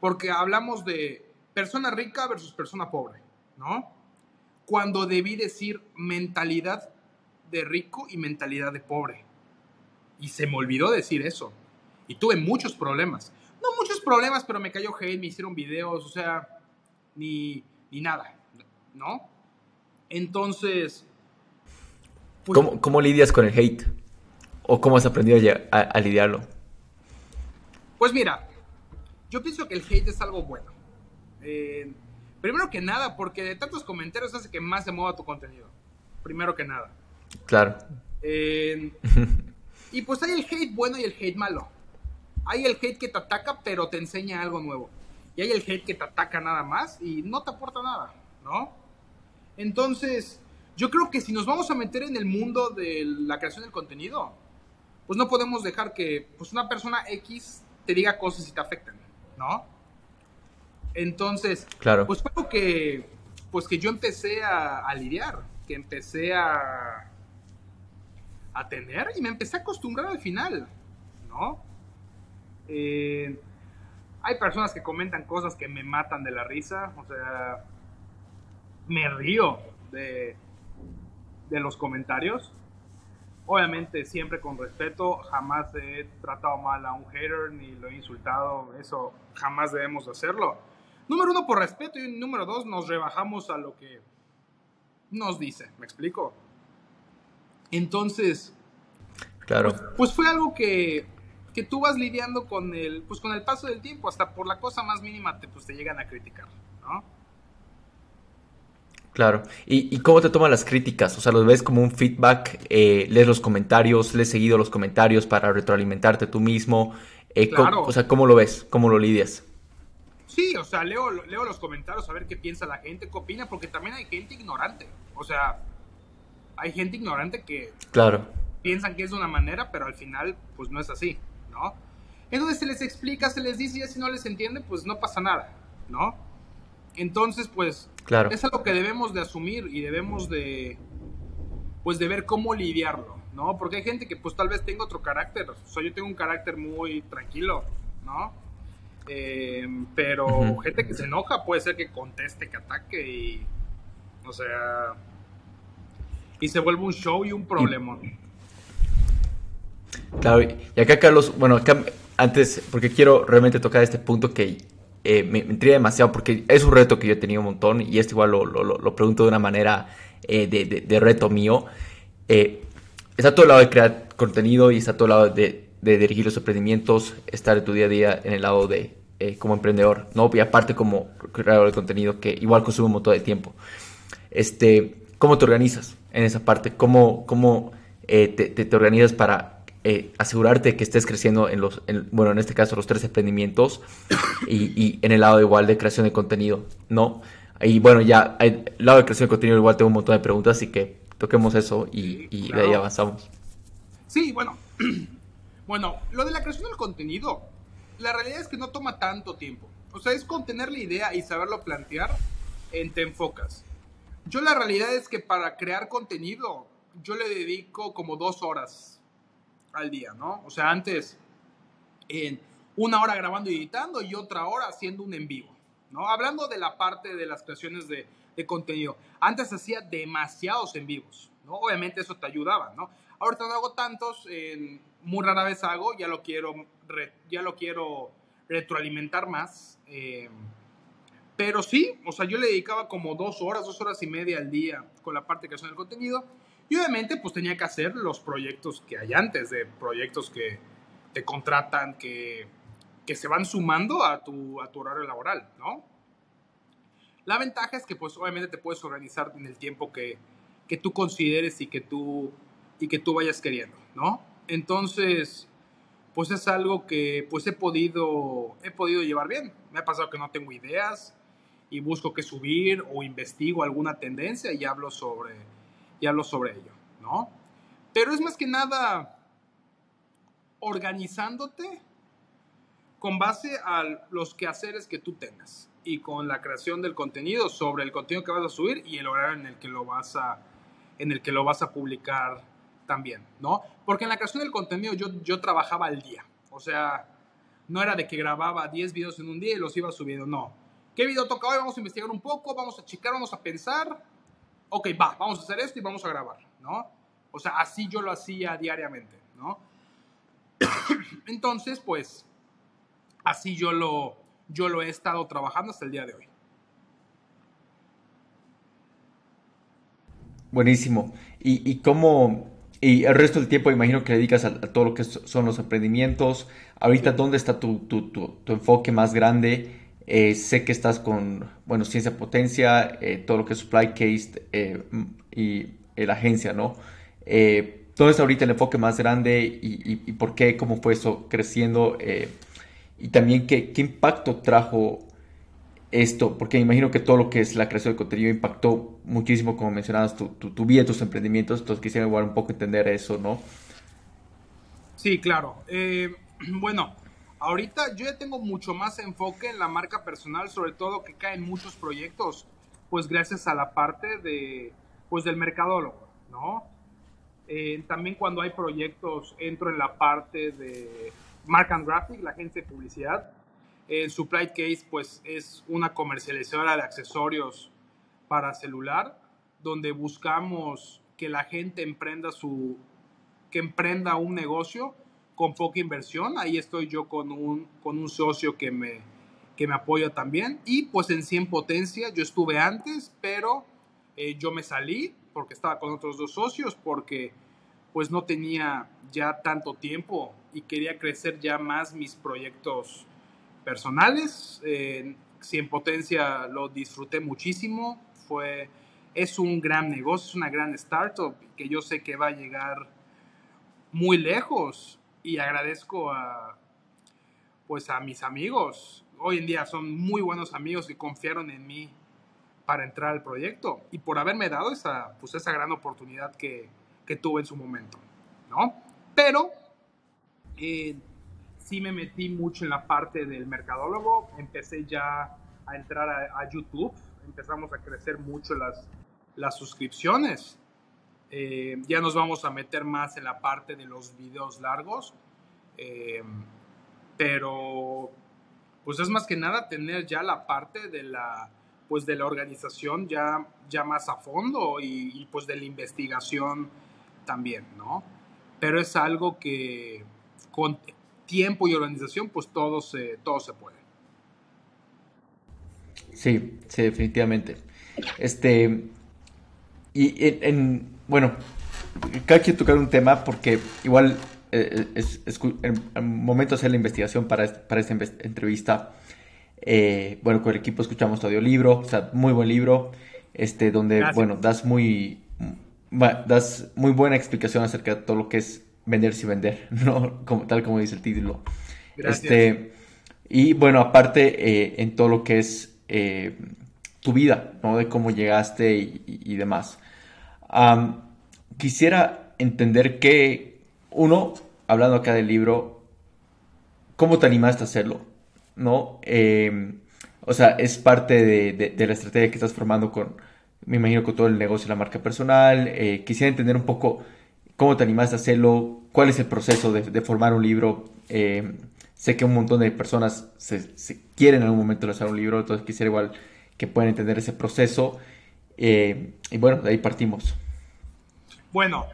porque hablamos de persona rica versus persona pobre, ¿no? Cuando debí decir mentalidad de rico y mentalidad de pobre. Y se me olvidó decir eso. Y tuve muchos problemas. No muchos problemas, pero me cayó hate, me hicieron videos, o sea, ni, ni nada, ¿no? Entonces... Pues, ¿Cómo, ¿Cómo, lidias con el hate? ¿O cómo has aprendido a, a, lidiarlo? Pues mira, yo pienso que el hate es algo bueno. Eh, primero que nada, porque de tantos comentarios hace que más se mueva tu contenido. Primero que nada. Claro. Eh, y pues hay el hate bueno y el hate malo. Hay el hate que te ataca pero te enseña algo nuevo. Y hay el hate que te ataca nada más y no te aporta nada, ¿no? Entonces, yo creo que si nos vamos a meter en el mundo de la creación del contenido, pues no podemos dejar que pues una persona X te diga cosas y te afecten, ¿no? Entonces, claro. pues algo que, pues que yo empecé a, a lidiar, que empecé a, a tener y me empecé a acostumbrar al final, ¿no? Eh, hay personas que comentan cosas que me matan de la risa, o sea, me río de, de los comentarios. Obviamente siempre con respeto, jamás he tratado mal a un hater ni lo he insultado, eso jamás debemos hacerlo. Número uno, por respeto, y número dos, nos rebajamos a lo que nos dice, ¿me explico? Entonces, claro. Pues, pues, fue algo que, que tú vas lidiando con el, pues con el paso del tiempo, hasta por la cosa más mínima te, pues, te llegan a criticar, ¿no? Claro. ¿Y, cómo te toman las críticas? O sea, ¿los ves como un feedback? Eh, ¿Lees los comentarios? ¿Lees seguido los comentarios para retroalimentarte tú mismo? Eh, claro. o sea, ¿cómo lo ves? ¿Cómo lo lidias? Sí, o sea, leo, leo los comentarios a ver qué piensa la gente, qué opina, porque también hay gente ignorante. O sea, hay gente ignorante que claro. piensan que es de una manera, pero al final, pues no es así, ¿no? Entonces se les explica, se les dice, y si no les entiende, pues no pasa nada, ¿no? Entonces, pues, claro. es algo que debemos de asumir y debemos de, pues, de ver cómo lidiarlo, ¿no? Porque hay gente que, pues, tal vez tenga otro carácter. O sea, yo tengo un carácter muy tranquilo, ¿no? Eh, pero gente que se enoja puede ser que conteste, que ataque y, o sea, y se vuelve un show y un problema. Claro, y acá Carlos, bueno, acá antes, porque quiero realmente tocar este punto que eh, me, intriga demasiado, porque es un reto que yo he tenido un montón, y esto igual lo, lo, pregunto de una manera eh, de, de, reto mío. Eh, está todo el lado de crear contenido y está todo el lado de, dirigir los emprendimientos, estar en tu día a día en el lado de como emprendedor, ¿no? Y aparte como creador de contenido que igual consume un montón de tiempo. Este, ¿Cómo te organizas en esa parte? ¿Cómo, cómo eh, te, organizas para eh, asegurarte que estés creciendo en los, bueno, en este caso los tres emprendimientos y, en el lado igual de creación de contenido, ¿no? Y bueno, ya, el lado de creación de contenido igual tengo un montón de preguntas, así que toquemos eso y, de ahí avanzamos. Sí, bueno. Bueno, lo de la creación del contenido, la realidad es que no toma tanto tiempo. O sea, es con tener la idea y saberlo plantear, en te enfocas. Yo la realidad es que para crear contenido, yo le dedico como dos horas al día, ¿no? O sea, antes en una hora grabando y editando y otra hora haciendo un en vivo, ¿no? Hablando de la parte de las creaciones de, contenido. Antes hacía demasiados en vivos, ¿no? Obviamente eso te ayudaba, ¿no? Ahorita no hago tantos, muy rara vez hago, ya lo quiero, ya lo quiero retroalimentar más. Eh, pero sí, o sea, yo le dedicaba como dos horas, dos horas y media al día con la parte de creación del contenido. Y obviamente pues tenía que hacer los proyectos que hay antes, de proyectos que te contratan, que, que se van sumando a tu, a tu horario laboral, ¿no? La ventaja es que pues obviamente te puedes organizar en el tiempo que, que tú consideres y que tú, y que tú vayas queriendo, ¿no? Entonces, pues es algo que pues he podido, he podido llevar bien. Me ha pasado que no tengo ideas y busco qué subir o investigo alguna tendencia y hablo sobre, y hablo sobre ello, ¿no? Pero es más que nada organizándote con base a los quehaceres que tú tengas y con la creación del contenido sobre el contenido que vas a subir y el horario en el que lo vas a, en el que lo vas a publicar también, ¿no? Porque en la creación del contenido yo, yo trabajaba al día, o sea, no era de que grababa 10 videos en un día y los iba subiendo, no. ¿Qué video toca hoy? Vamos a investigar un poco, vamos a checar, vamos a pensar. Ok, va, vamos a hacer esto y vamos a grabar, ¿no? O sea, así yo lo hacía diariamente, ¿no? Entonces, pues, así yo lo, yo lo he estado trabajando hasta el día de hoy. Buenísimo. ¿Y, y cómo, y el resto del tiempo imagino que dedicas a, todo lo que son los emprendimientos? Ahorita, ¿dónde está tu, tu, tu, enfoque más grande? Eh, sé que estás con, bueno, Ciencia Potencia, eh, todo lo que es Supply Case eh, y la agencia, ¿no? ¿Dónde está ahorita el enfoque más grande y, y, por qué? ¿Cómo fue eso creciendo? y también qué, qué impacto trajo esto, porque me imagino que todo lo que es la creación de contenido impactó muchísimo, como mencionabas, tu, tu, vida, tus emprendimientos, entonces quisiera igual un poco entender eso, ¿no? Sí, claro. Bueno, ahorita yo ya tengo mucho más enfoque en la marca personal, sobre todo que caen muchos proyectos, pues gracias a la parte de, pues del mercadólogo, ¿no? Eh, también cuando hay proyectos entro en la parte de Mark and Graphic, la agencia de publicidad, el Supply Case pues es una comercializadora de accesorios para celular donde buscamos que la gente emprenda su que emprenda un negocio con poca inversión. Ahí estoy yo con un, con un socio que me, que me apoya también. Y pues en 100 potencia, yo estuve antes, pero eh, yo me salí porque estaba con otros dos socios, porque pues no tenía ya tanto tiempo y quería crecer ya más mis proyectos personales. Eh, en Potencia lo disfruté muchísimo. Fue, es un gran negocio, es una gran startup que yo sé que va a llegar muy lejos y agradezco a, pues a mis amigos. Hoy en día son muy buenos amigos que confiaron en mí para entrar al proyecto y por haberme dado esa, pues esa gran oportunidad que, que tuve en su momento, ¿no? Pero eh, sí me metí mucho en la parte del mercadólogo, empecé ya a entrar a, YouTube, empezamos a crecer mucho las, las suscripciones. Eh, ya nos vamos a meter más en la parte de los videos largos, eh, pero pues es más que nada tener ya la parte de la pues de la organización ya, ya más a fondo y, pues de la investigación también, ¿no? Pero es algo que con, tiempo y organización, pues todo se, todo se puede. Sí, sí, definitivamente. Este, y en, bueno, cada que tocar un tema porque igual eh, es, en el momento de hacer la investigación para, para esta entrevista, eh, bueno, con el equipo escuchamos tu audiolibro, o sea, muy buen libro, este, donde, bueno, das muy, das muy buena explicación acerca de todo lo que es venderse y vender, ¿no? Como, tal como dice el título. Este, y bueno, aparte eh, en todo lo que es eh, tu vida, ¿no? De cómo llegaste y, demás. Quisiera entender que, uno, hablando acá del libro, ¿cómo te animaste a hacerlo? ¿No? Em, o sea, es parte de, la estrategia que estás formando con, me imagino, con todo el negocio la marca personal. Eh, quisiera entender un poco cómo te animaste a hacerlo, cuál es el proceso de, formar un libro. Eh, sé que un montón de personas se, quieren en algún momento lanzar un libro, entonces quisiera igual que puedan entender ese proceso. Eh, y bueno, de ahí partimos. Bueno,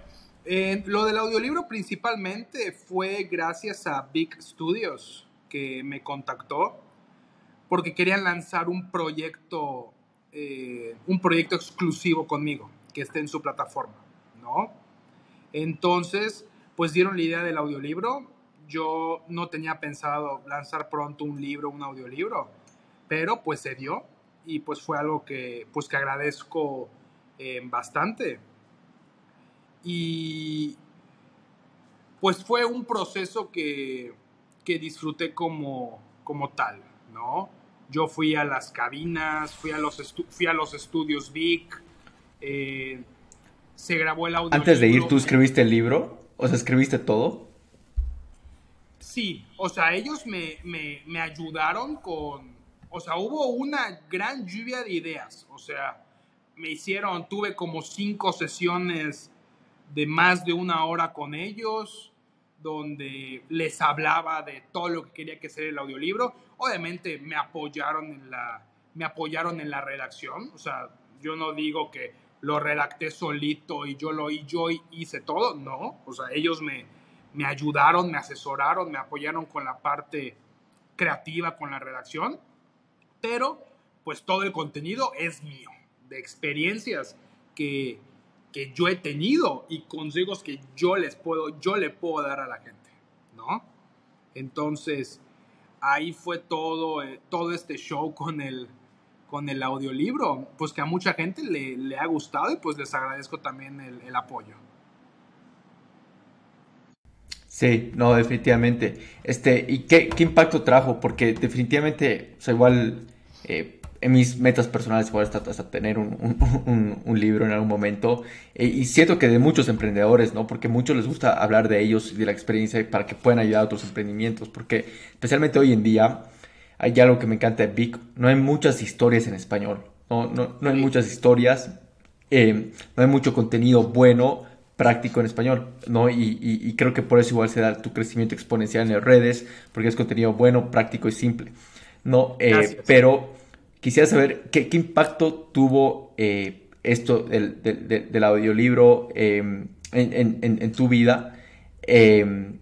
eh, lo del audiolibro principalmente fue gracias a Big Studios que me contactó porque querían lanzar un proyecto, un proyecto exclusivo conmigo que esté en su plataforma, ¿no? Entonces, pues dieron la idea del audiolibro. Yo no tenía pensado lanzar pronto un libro, un audiolibro, pero pues se dio y pues fue algo que pues que agradezco eh, bastante. Y pues fue un proceso que, que disfruté como, como tal, ¿no? Yo fui a las cabinas, fui a los, fui a los estudios Vic, eh, se grabó el audio. Antes de ir, ¿tú escribiste el libro? O sea, ¿escribiste todo? Sí, o sea, ellos me, me ayudaron con, o sea, hubo una gran lluvia de ideas, o sea, me hicieron, tuve como cinco sesiones de más de una hora con ellos, donde les hablaba de todo lo que quería que sea el audiolibro. Obviamente me apoyaron en la, me apoyaron en la redacción, o sea, yo no digo que lo redacté solito y yo lo y yo hice todo, no, o sea, ellos me, me ayudaron, me asesoraron, me apoyaron con la parte creativa, con la redacción, pero pues todo el contenido es mío, de experiencias que, que yo he tenido y consejos que yo les puedo, yo le puedo dar a la gente, ¿no? Entonces, ahí fue todo, eh, todo este show con el, con el audiolibro, pues que a mucha gente le, le ha gustado y pues les agradezco también el, el, apoyo. Sí, no, definitivamente. Este, ¿y qué, qué impacto trajo? Porque definitivamente, o sea, igual eh, en mis metas personales igual hasta, hasta tener un, un, libro en algún momento. Eh, y siento que de muchos emprendedores, ¿no? Porque muchos les gusta hablar de ellos y de la experiencia para que puedan ayudar a otros emprendimientos. Porque especialmente hoy en día hay algo que me encanta de Vic. No hay muchas historias en español. No, no, no hay muchas historias. Eh, no hay mucho contenido bueno, práctico en español. ¿no? Y, y, creo que por eso igual se da tu crecimiento exponencial en las redes. Porque es contenido bueno, práctico y simple. ¿No? Eh, pero quisiera saber qué, impacto tuvo eh, esto del, del, audiolibro em, en, tu vida em,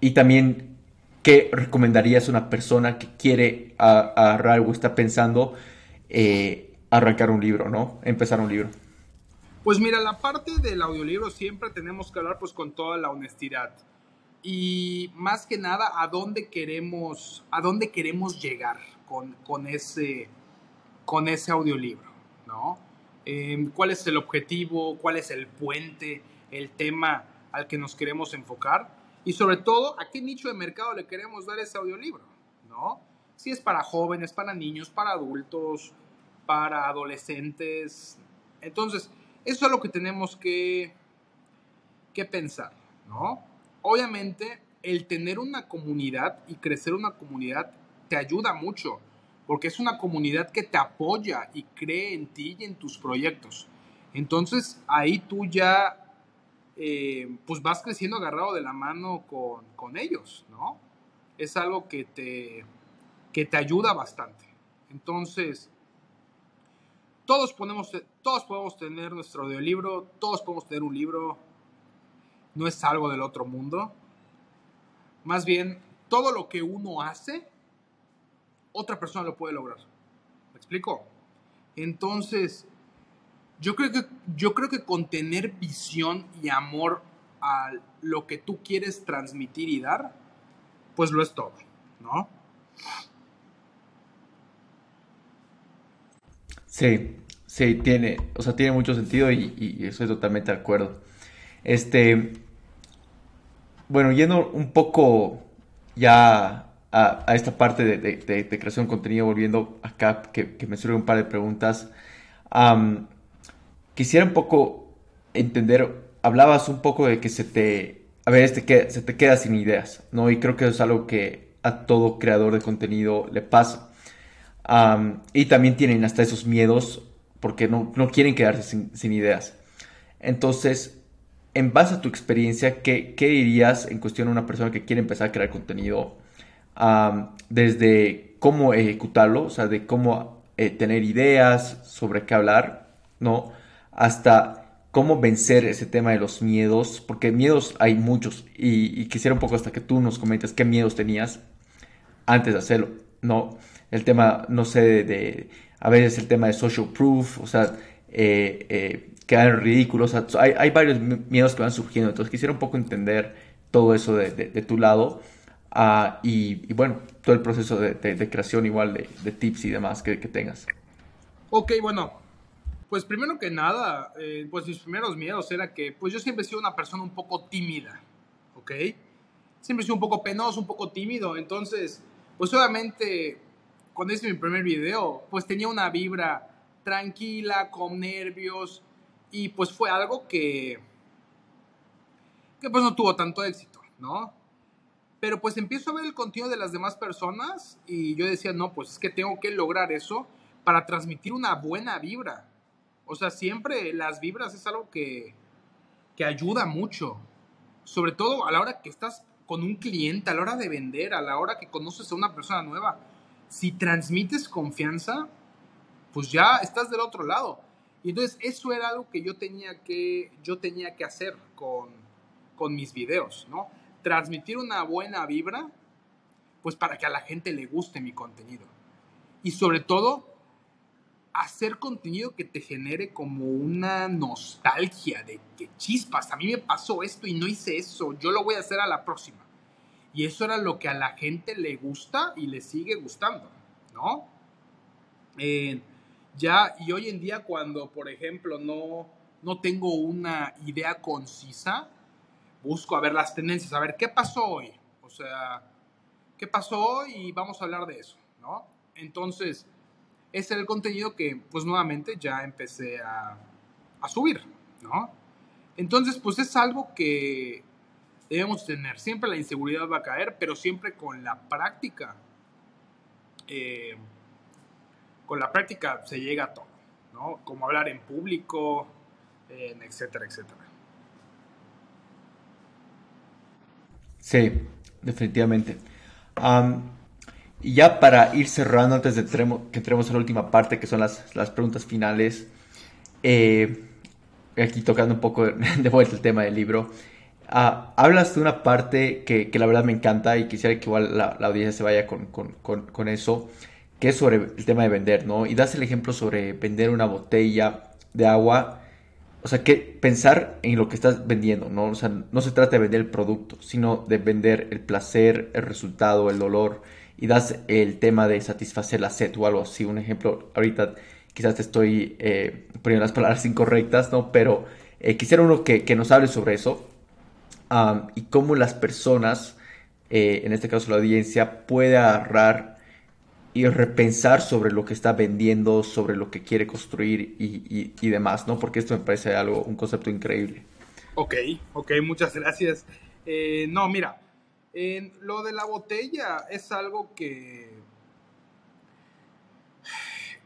y también qué recomendarías a una persona que quiere agarrar o está pensando eh, arrancar un libro, ¿no? Empezar un libro. Pues mira, la parte del audiolibro siempre tenemos que hablar pues con toda la honestidad y más que nada a dónde queremos, a dónde queremos llegar con, con ese, con ese audiolibro, ¿no? Em, ¿Cuál es el objetivo? ¿Cuál es el puente? El tema al que nos queremos enfocar y sobre todo a qué nicho de mercado le queremos dar ese audiolibro, ¿no? Si es para jóvenes, para niños, para adultos, para adolescentes. Entonces, eso es lo que tenemos que, que pensar, ¿no? Obviamente, el tener una comunidad y crecer una comunidad te ayuda mucho porque es una comunidad que te apoya y cree en ti y en tus proyectos. Entonces ahí tú ya eh, pues vas creciendo agarrado de la mano con, con, ellos, ¿no? Es algo que te, que te ayuda bastante. Entonces, todos, ponemos, todos podemos tener nuestro audiolibro, todos podemos tener un libro, no es algo del otro mundo. Más bien, todo lo que uno hace otra persona lo puede lograr. ¿Me explico? Entonces, yo creo que, yo creo que con tener visión y amor a lo que tú quieres transmitir y dar, pues lo es todo, ¿no? Sí, sí, tiene, o sea, tiene mucho sentido y, y estoy totalmente de acuerdo. Este, bueno, yendo un poco ya a, esta parte de, creación de contenido, volviendo acá, que, me surge un par de preguntas. quisiera un poco entender, hablabas un poco de que se te, a ver, este, se te queda sin ideas, ¿no? Y creo que eso es algo que a todo creador de contenido le pasa. y también tienen hasta esos miedos porque no, quieren quedarse sin, ideas. Entonces, en base a tu experiencia, ¿qué, ¿qué, dirías en cuestión a una persona que quiere empezar a crear contenido desde cómo ejecutarlo, o sea, de cómo eh, tener ideas sobre qué hablar, ¿no? Hasta cómo vencer ese tema de los miedos, porque miedos hay muchos y, quisiera un poco hasta que tú nos comentes qué miedos tenías antes de hacerlo, ¿no? El tema, no sé, de, a veces el tema de social proof, o sea, eh, eh, quedar ridículos. hay, hay, varios miedos que van surgiendo. Entonces quisiera un poco entender todo eso de, de, tu lado. Uh, y, y, bueno, todo el proceso de, de creación igual de, tips y demás que, que, tengas. Ok, bueno. Pues primero que nada, eh, pues mis primeros miedos era que pues yo siempre he sido una persona un poco tímida, ¿ok? Siempre he sido un poco penoso, un poco tímido. Entonces, pues obviamente cuando hice mi primer video, pues tenía una vibra tranquila, con nervios, y pues fue algo que, que pues no tuvo tanto éxito, ¿no? Pero pues empiezo a ver el contenido de las demás personas y yo decía, no, pues es que tengo que lograr eso para transmitir una buena vibra. O sea, siempre las vibras es algo que, que ayuda mucho. Sobre todo a la hora que estás con un cliente, a la hora de vender, a la hora que conoces a una persona nueva si transmites confianza, pues ya estás del otro lado. Y entonces eso era algo que yo tenía que, yo tenía que hacer con, con mis videos, ¿no? Transmitir una buena vibra, pues para que a la gente le guste mi contenido. Y sobre todo, hacer contenido que te genere como una nostalgia de que chispas, a mí me pasó esto y no hice eso, yo lo voy a hacer a la próxima. Y eso era lo que a la gente le gusta y le sigue gustando, ¿no? Eh, ya, y hoy en día cuando, por ejemplo, no, no tengo una idea concisa, busco a ver las tendencias, a ver qué pasó hoy. O sea, qué pasó hoy y vamos a hablar de eso, ¿no? Entonces, ese es el contenido que, pues nuevamente ya empecé a, a subir, ¿no? Entonces, pues es algo que debemos tener. Siempre la inseguridad va a caer, pero siempre con la práctica. Eh, con la práctica se llega a todo, ¿no? Como hablar en público, etcétera, etcétera. Sí, definitivamente. y ya para ir cerrando, antes de que entremos a la última parte, que son las, preguntas finales, eh, aquí tocando un poco de vuelta el tema del libro. Ah, hablas de una parte que, la verdad me encanta y quisiera que igual la, audiencia se vaya con, eso, que es sobre el tema de vender, ¿no? Y das el ejemplo sobre vender una botella de agua, o sea, que pensar en lo que estás vendiendo, ¿no? O sea, no se trata de vender el producto, sino de vender el placer, el resultado, el dolor, y das el tema de satisfacer la sed o algo así. Un ejemplo, ahorita quizás te estoy eh, poniendo las palabras incorrectas, ¿no? Pero eh, quisiera uno que, que nos hable sobre eso y cómo las personas, eh, en este caso la audiencia, puede agarrar y repensar sobre lo que está vendiendo, sobre lo que quiere construir y, demás, ¿no? Porque esto me parece algo, un concepto increíble. Ok, ok, muchas gracias. Eh, no, mira, lo de la botella es algo que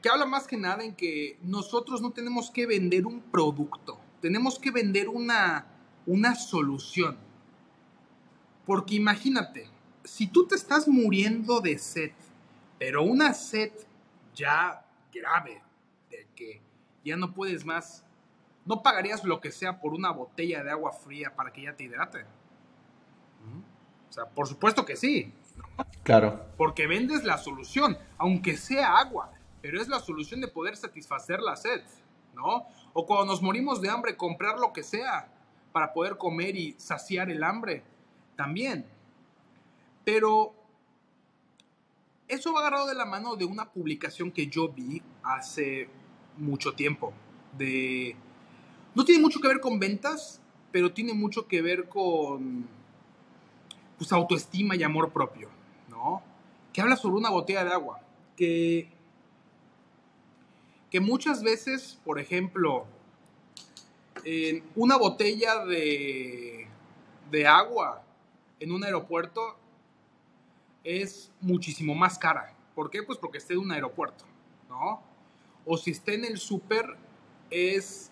que habla más que nada en que nosotros no tenemos que vender un producto, tenemos que vender una, una solución. Porque imagínate, si tú te estás muriendo de sed, pero una sed ya grave, de que ya no puedes más, ¿no pagarías lo que sea por una botella de agua fría para que ya te hidrate? O sea, por supuesto que sí. Claro. Porque vendes la solución, aunque sea agua, pero es la solución de poder satisfacer la sed, ¿no? O cuando nos morimos de hambre, comprar lo que sea para poder comer y saciar el hambre también. Pero eso va agarrado de la mano de una publicación que yo vi hace mucho tiempo. De, no tiene mucho que ver con ventas, pero tiene mucho que ver con pues, autoestima y amor propio, ¿no? Que habla sobre una botella de agua. Que, que muchas veces, por ejemplo, en una botella de, de agua en un aeropuerto es muchísimo más cara. ¿Por qué? Pues porque esté en un aeropuerto, ¿no? O si esté en el súper es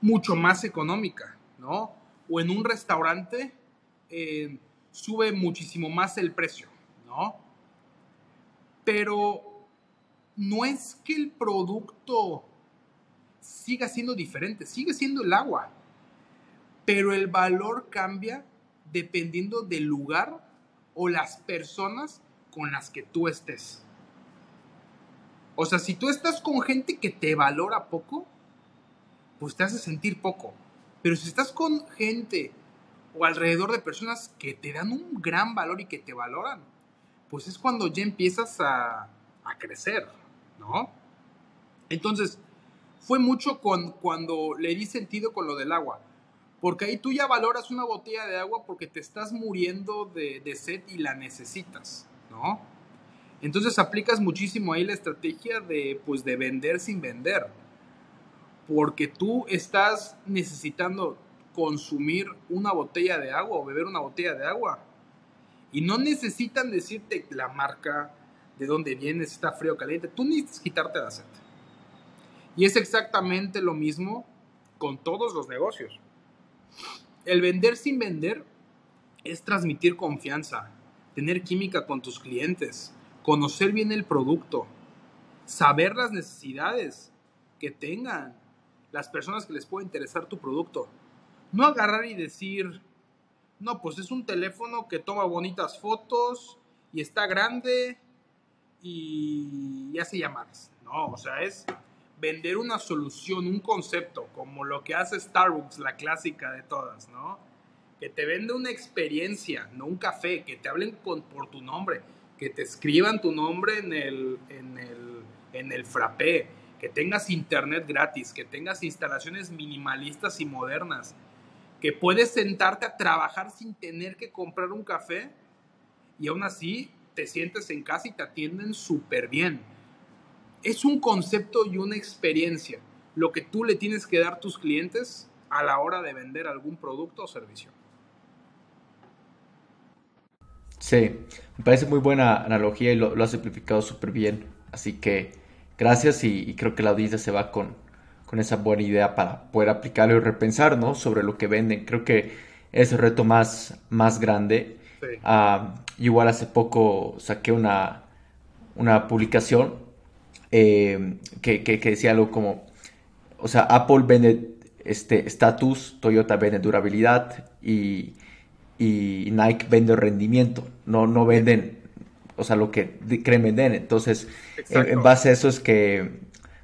mucho más económica, ¿no? O en un restaurante eh, sube muchísimo más el precio, ¿no? Pero no es que el producto siga siendo diferente, sigue siendo el agua, pero el valor cambia dependiendo del lugar o las personas con las que tú estés. O sea, si tú estás con gente que te valora poco, pues te hace sentir poco. Pero si estás con gente o alrededor de personas que te dan un gran valor y que te valoran, pues es cuando ya empiezas a, a crecer, ¿no? Entonces, fue mucho con, cuando le di sentido con lo del agua. Porque ahí tú ya valoras una botella de agua porque te estás muriendo de, de sed y la necesitas, ¿no? Entonces aplicas muchísimo ahí la estrategia de, pues, de vender sin vender. Porque tú estás necesitando consumir una botella de agua o beber una botella de agua. Y no necesitan decirte la marca, de dónde viene, si está frío o caliente. Tú necesitas quitarte la sed. Y es exactamente lo mismo con todos los negocios. El vender sin vender es transmitir confianza, tener química con tus clientes, conocer bien el producto, saber las necesidades que tengan las personas que les puede interesar tu producto. No agarrar y decir, no, pues es un teléfono que toma bonitas fotos y está grande y hace llamadas. No, o sea, es vender una solución, un concepto, como lo que hace Starbucks, la clásica de todas, ¿no? Que te vende una experiencia, no un café, que te hablen por tu nombre, que te escriban tu nombre en el, en el, en el frappé, que tengas internet gratis, que tengas instalaciones minimalistas y modernas, que puedes sentarte a trabajar sin tener que comprar un café y aún así te sientes en casa y te atienden súper bien es un concepto y una experiencia lo que tú le tienes que dar a tus clientes a la hora de vender algún producto o servicio. Sí, me parece muy buena analogía y lo, lo ha simplificado súper bien. Así que gracias y, creo que la audiencia se va con, con, esa buena idea para poder aplicarlo y repensar ¿no? sobre lo que venden. Creo que es el reto más, más grande. Ah, igual hace poco saqué una, una publicación eh, que, decía algo como, o sea, Apple vende este estatus, Toyota vende durabilidad y, Nike vende rendimiento, no, no venden, o sea, lo que creen vender. Entonces, en, base a eso es que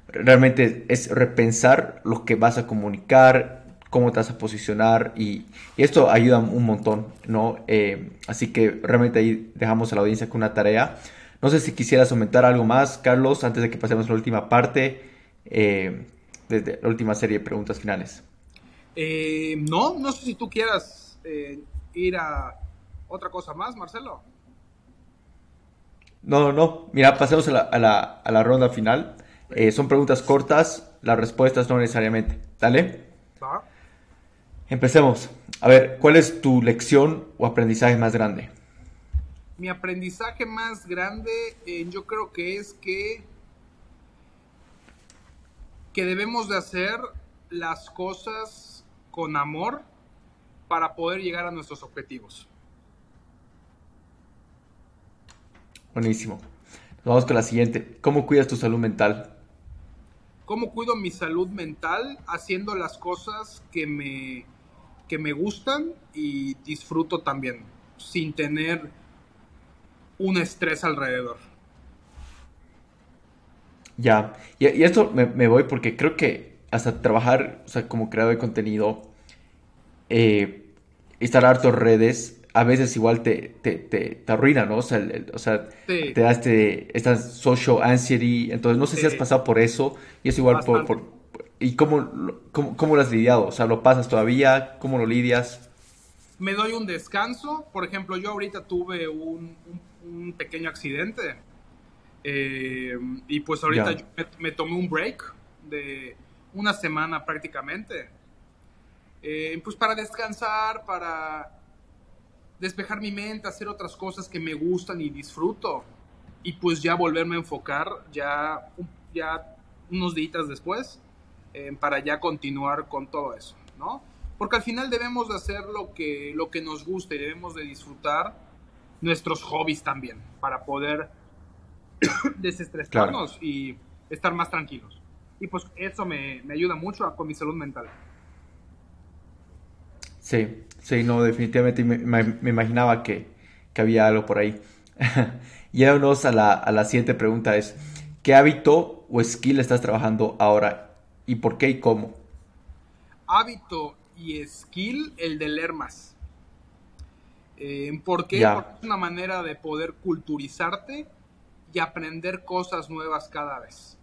realmente es repensar lo que vas a comunicar, cómo te vas a posicionar y, esto ayuda un montón, ¿no? Eh, así que realmente ahí dejamos a la audiencia con una tarea no sé si quisieras aumentar algo más, Carlos, antes de que pasemos a la última parte, eh, de, la última serie de preguntas finales. Eh, no, no sé si tú quieras eh, ir a otra cosa más, Marcelo. No, no, mira, pasemos a la, ronda final. son preguntas cortas, las respuestas no necesariamente. Dale. Empecemos. A ver, ¿cuál es tu lección o aprendizaje más grande? Mi aprendizaje más grande eh, yo creo que es que, que debemos de hacer las cosas con amor para poder llegar a nuestros objetivos. Buenísimo. Vamos con la siguiente. ¿Cómo cuidas tu salud mental? ¿Cómo cuido mi salud mental? Haciendo las cosas que me, que me gustan y disfruto también, sin tener un estrés alrededor. Ya, y, esto me, voy porque creo que hasta trabajar, o sea, como creador de contenido, eh, estar harto redes, a veces igual te, te, te, arruina, ¿no? O sea, te da este, esta social anxiety, entonces no sé si has pasado por eso, y es igual por, ¿Y cómo, cómo, cómo, lo has lidiado? O sea, ¿lo pasas todavía? ¿Cómo lo lidias? Me doy un descanso, por ejemplo, yo ahorita tuve un un pequeño accidente. Eh, y pues ahorita yo me, tomé un break de una semana prácticamente. Eh, pues para descansar, para despejar mi mente, hacer otras cosas que me gustan y disfruto. Y pues ya volverme a enfocar ya, ya unos días después eh, para ya continuar con todo eso, ¿no? Porque al final debemos de hacer lo que, lo que nos guste, debemos de disfrutar nuestros hobbies también, para poder desestresarnos y estar más tranquilos. Y pues eso me, ayuda mucho con mi salud mental. Sí, sí, no, definitivamente me, imaginaba que, había algo por ahí. y vámonos a la, a la siguiente pregunta es, ¿qué hábito o skill estás trabajando ahora y por qué y cómo? hábito y skill el de leer más. Eh, ¿Por qué? Porque es una manera de poder culturizarte y aprender cosas nuevas cada vez.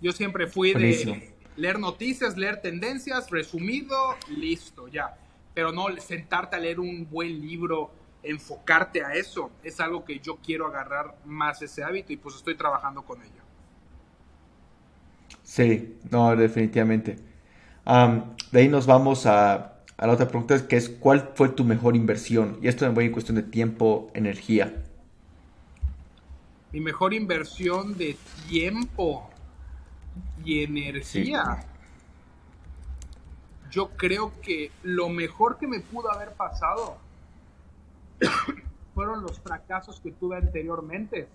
Yo siempre fui de leer noticias, leer tendencias, resumido, listo, ya. Pero no sentarte a leer un buen libro, enfocarte a eso, es algo que yo quiero agarrar más ese hábito y pues estoy trabajando con ello. Sí, no, definitivamente. de ahí nos vamos a, a, la otra pregunta, que es ¿cuál fue tu mejor inversión? Y esto en cuestión de tiempo, energía. Mi mejor inversión de tiempo y energía. Yo creo que lo mejor que me pudo haber pasado fueron los fracasos que tuve anteriormente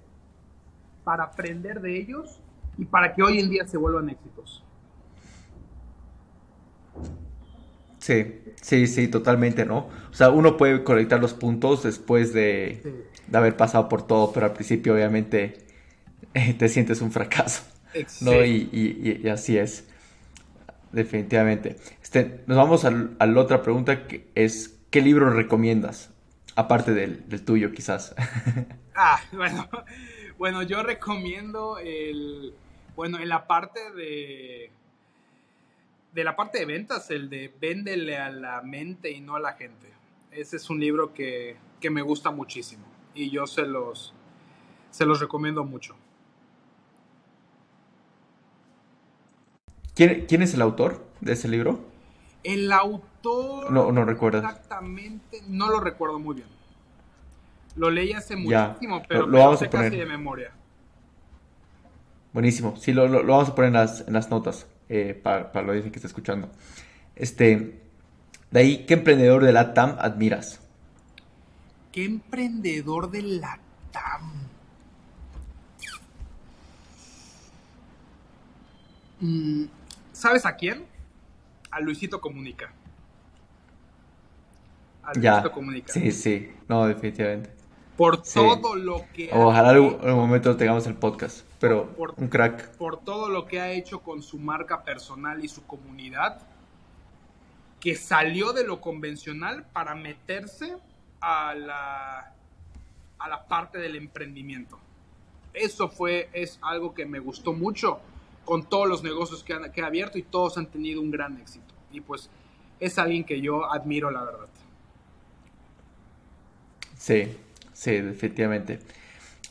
para aprender de ellos y para que hoy en día se vuelvan éxitos. Sí, sí, sí, totalmente, ¿no? O sea, uno puede conectar los puntos después de, de haber pasado por todo, pero al principio obviamente te sientes un fracaso. ¿no? Y, así es, definitivamente. Este, nos vamos a, la otra pregunta que es, ¿qué libro recomiendas? Aparte del, tuyo, quizás. ah, bueno, bueno, yo recomiendo el, bueno, en la parte de, de la parte de ventas, el de Véndele a la mente y no a la gente. Ese es un libro que, que me gusta muchísimo y yo se los, se los recomiendo mucho. ¿Quién, es el autor de ese libro? El autor. No, no recuerdas. Exactamente, no lo recuerdo muy bien. Lo leí hace muchísimo, pero lo, vamos a poner. casi de memoria. Buenísimo. Sí, lo, vamos a poner en las, en las notas eh, para, para lo que está escuchando. Este, de ahí, ¿qué emprendedor de la TAM admiras? ¿Qué emprendedor de la TAM? Mm, ¿Sabes a quién? A Luisito Comunica. A Luisito Comunica. Sí, sí. No, definitivamente. Por todo lo que. Ojalá en algún momento tengamos el podcast. Pero un crack. Por todo lo que ha hecho con su marca personal y su comunidad. Que salió de lo convencional para meterse a la, a la parte del emprendimiento. Eso fue, es algo que me gustó mucho con todos los negocios que, han, que ha abierto y todos han tenido un gran éxito. Y pues es alguien que yo admiro, la verdad. Sí, sí, definitivamente.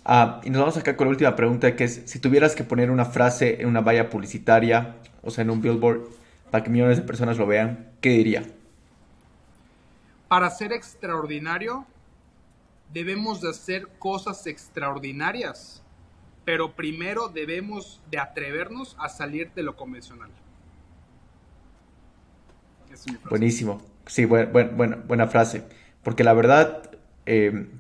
Ah, y nos vamos acá con la última pregunta, que es, si tuvieras que poner una frase en una valla publicitaria, o sea, en un billboard, para que millones de personas lo vean, ¿qué diría? Para ser extraordinario, debemos de hacer cosas extraordinarias pero primero debemos de atrevernos a salir de lo convencional. Buenísimo. Sí, buena frase. Porque la verdad, eh,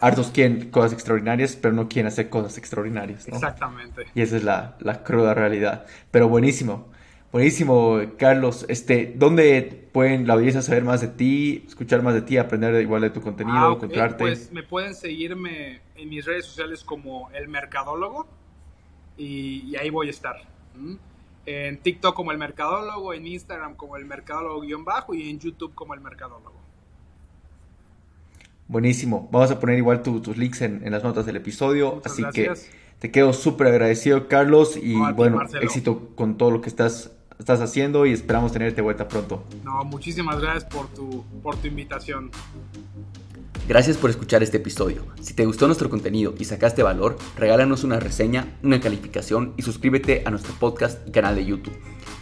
hartos quieren cosas extraordinarias, pero no quieren hacer cosas extraordinarias. Exactamente. Y esa es la, la cruda realidad. Pero buenísimo. Buenísimo, Carlos. Este, ¿Dónde pueden la audiencia saber más de ti, escuchar más de ti, aprender igual de tu contenido, ah, encontrarte? Pues me pueden seguirme en mis redes sociales como El Mercadólogo y, ahí voy a estar. En TikTok como El Mercadólogo, en Instagram como El Mercadólogo-bajo y en YouTube como El Mercadólogo. Buenísimo. Vamos a poner igual tus links en, las notas del episodio. así que te quedo súper agradecido, Carlos. Y bueno, éxito con todo lo que estás estás haciendo y esperamos tenerte vuelta pronto. No, muchísimas gracias por tu, por tu invitación. Gracias por escuchar este episodio. Si te gustó nuestro contenido y sacaste valor, regálanos una reseña, una calificación y suscríbete a nuestro podcast y canal de YouTube.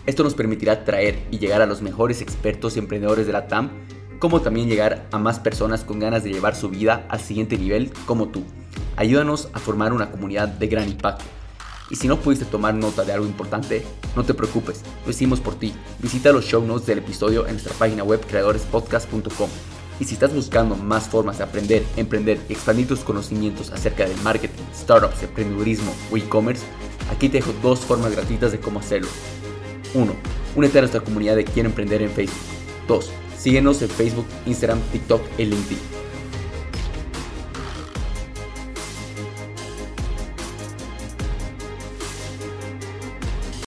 Esto nos permitirá traer y llegar a los mejores expertos y emprendedores de la TAM, como también llegar a más personas con ganas de llevar su vida al siguiente nivel como tú. Ayúdanos a formar una comunidad de gran impacto. Y si no pudiste tomar nota de algo importante, no te preocupes, lo hicimos por ti. Visita los show notes del episodio en nuestra página web creadorespodcast.com. Y si estás buscando más formas de aprender, emprender y expandir tus conocimientos acerca del marketing, startups, emprendedurismo o e-commerce, aquí te dejo dos formas gratuitas de cómo hacerlo. 1. Únete a nuestra comunidad de Quiero Emprender en Facebook. 2. Síguenos en Facebook, Instagram, TikTok y LinkedIn.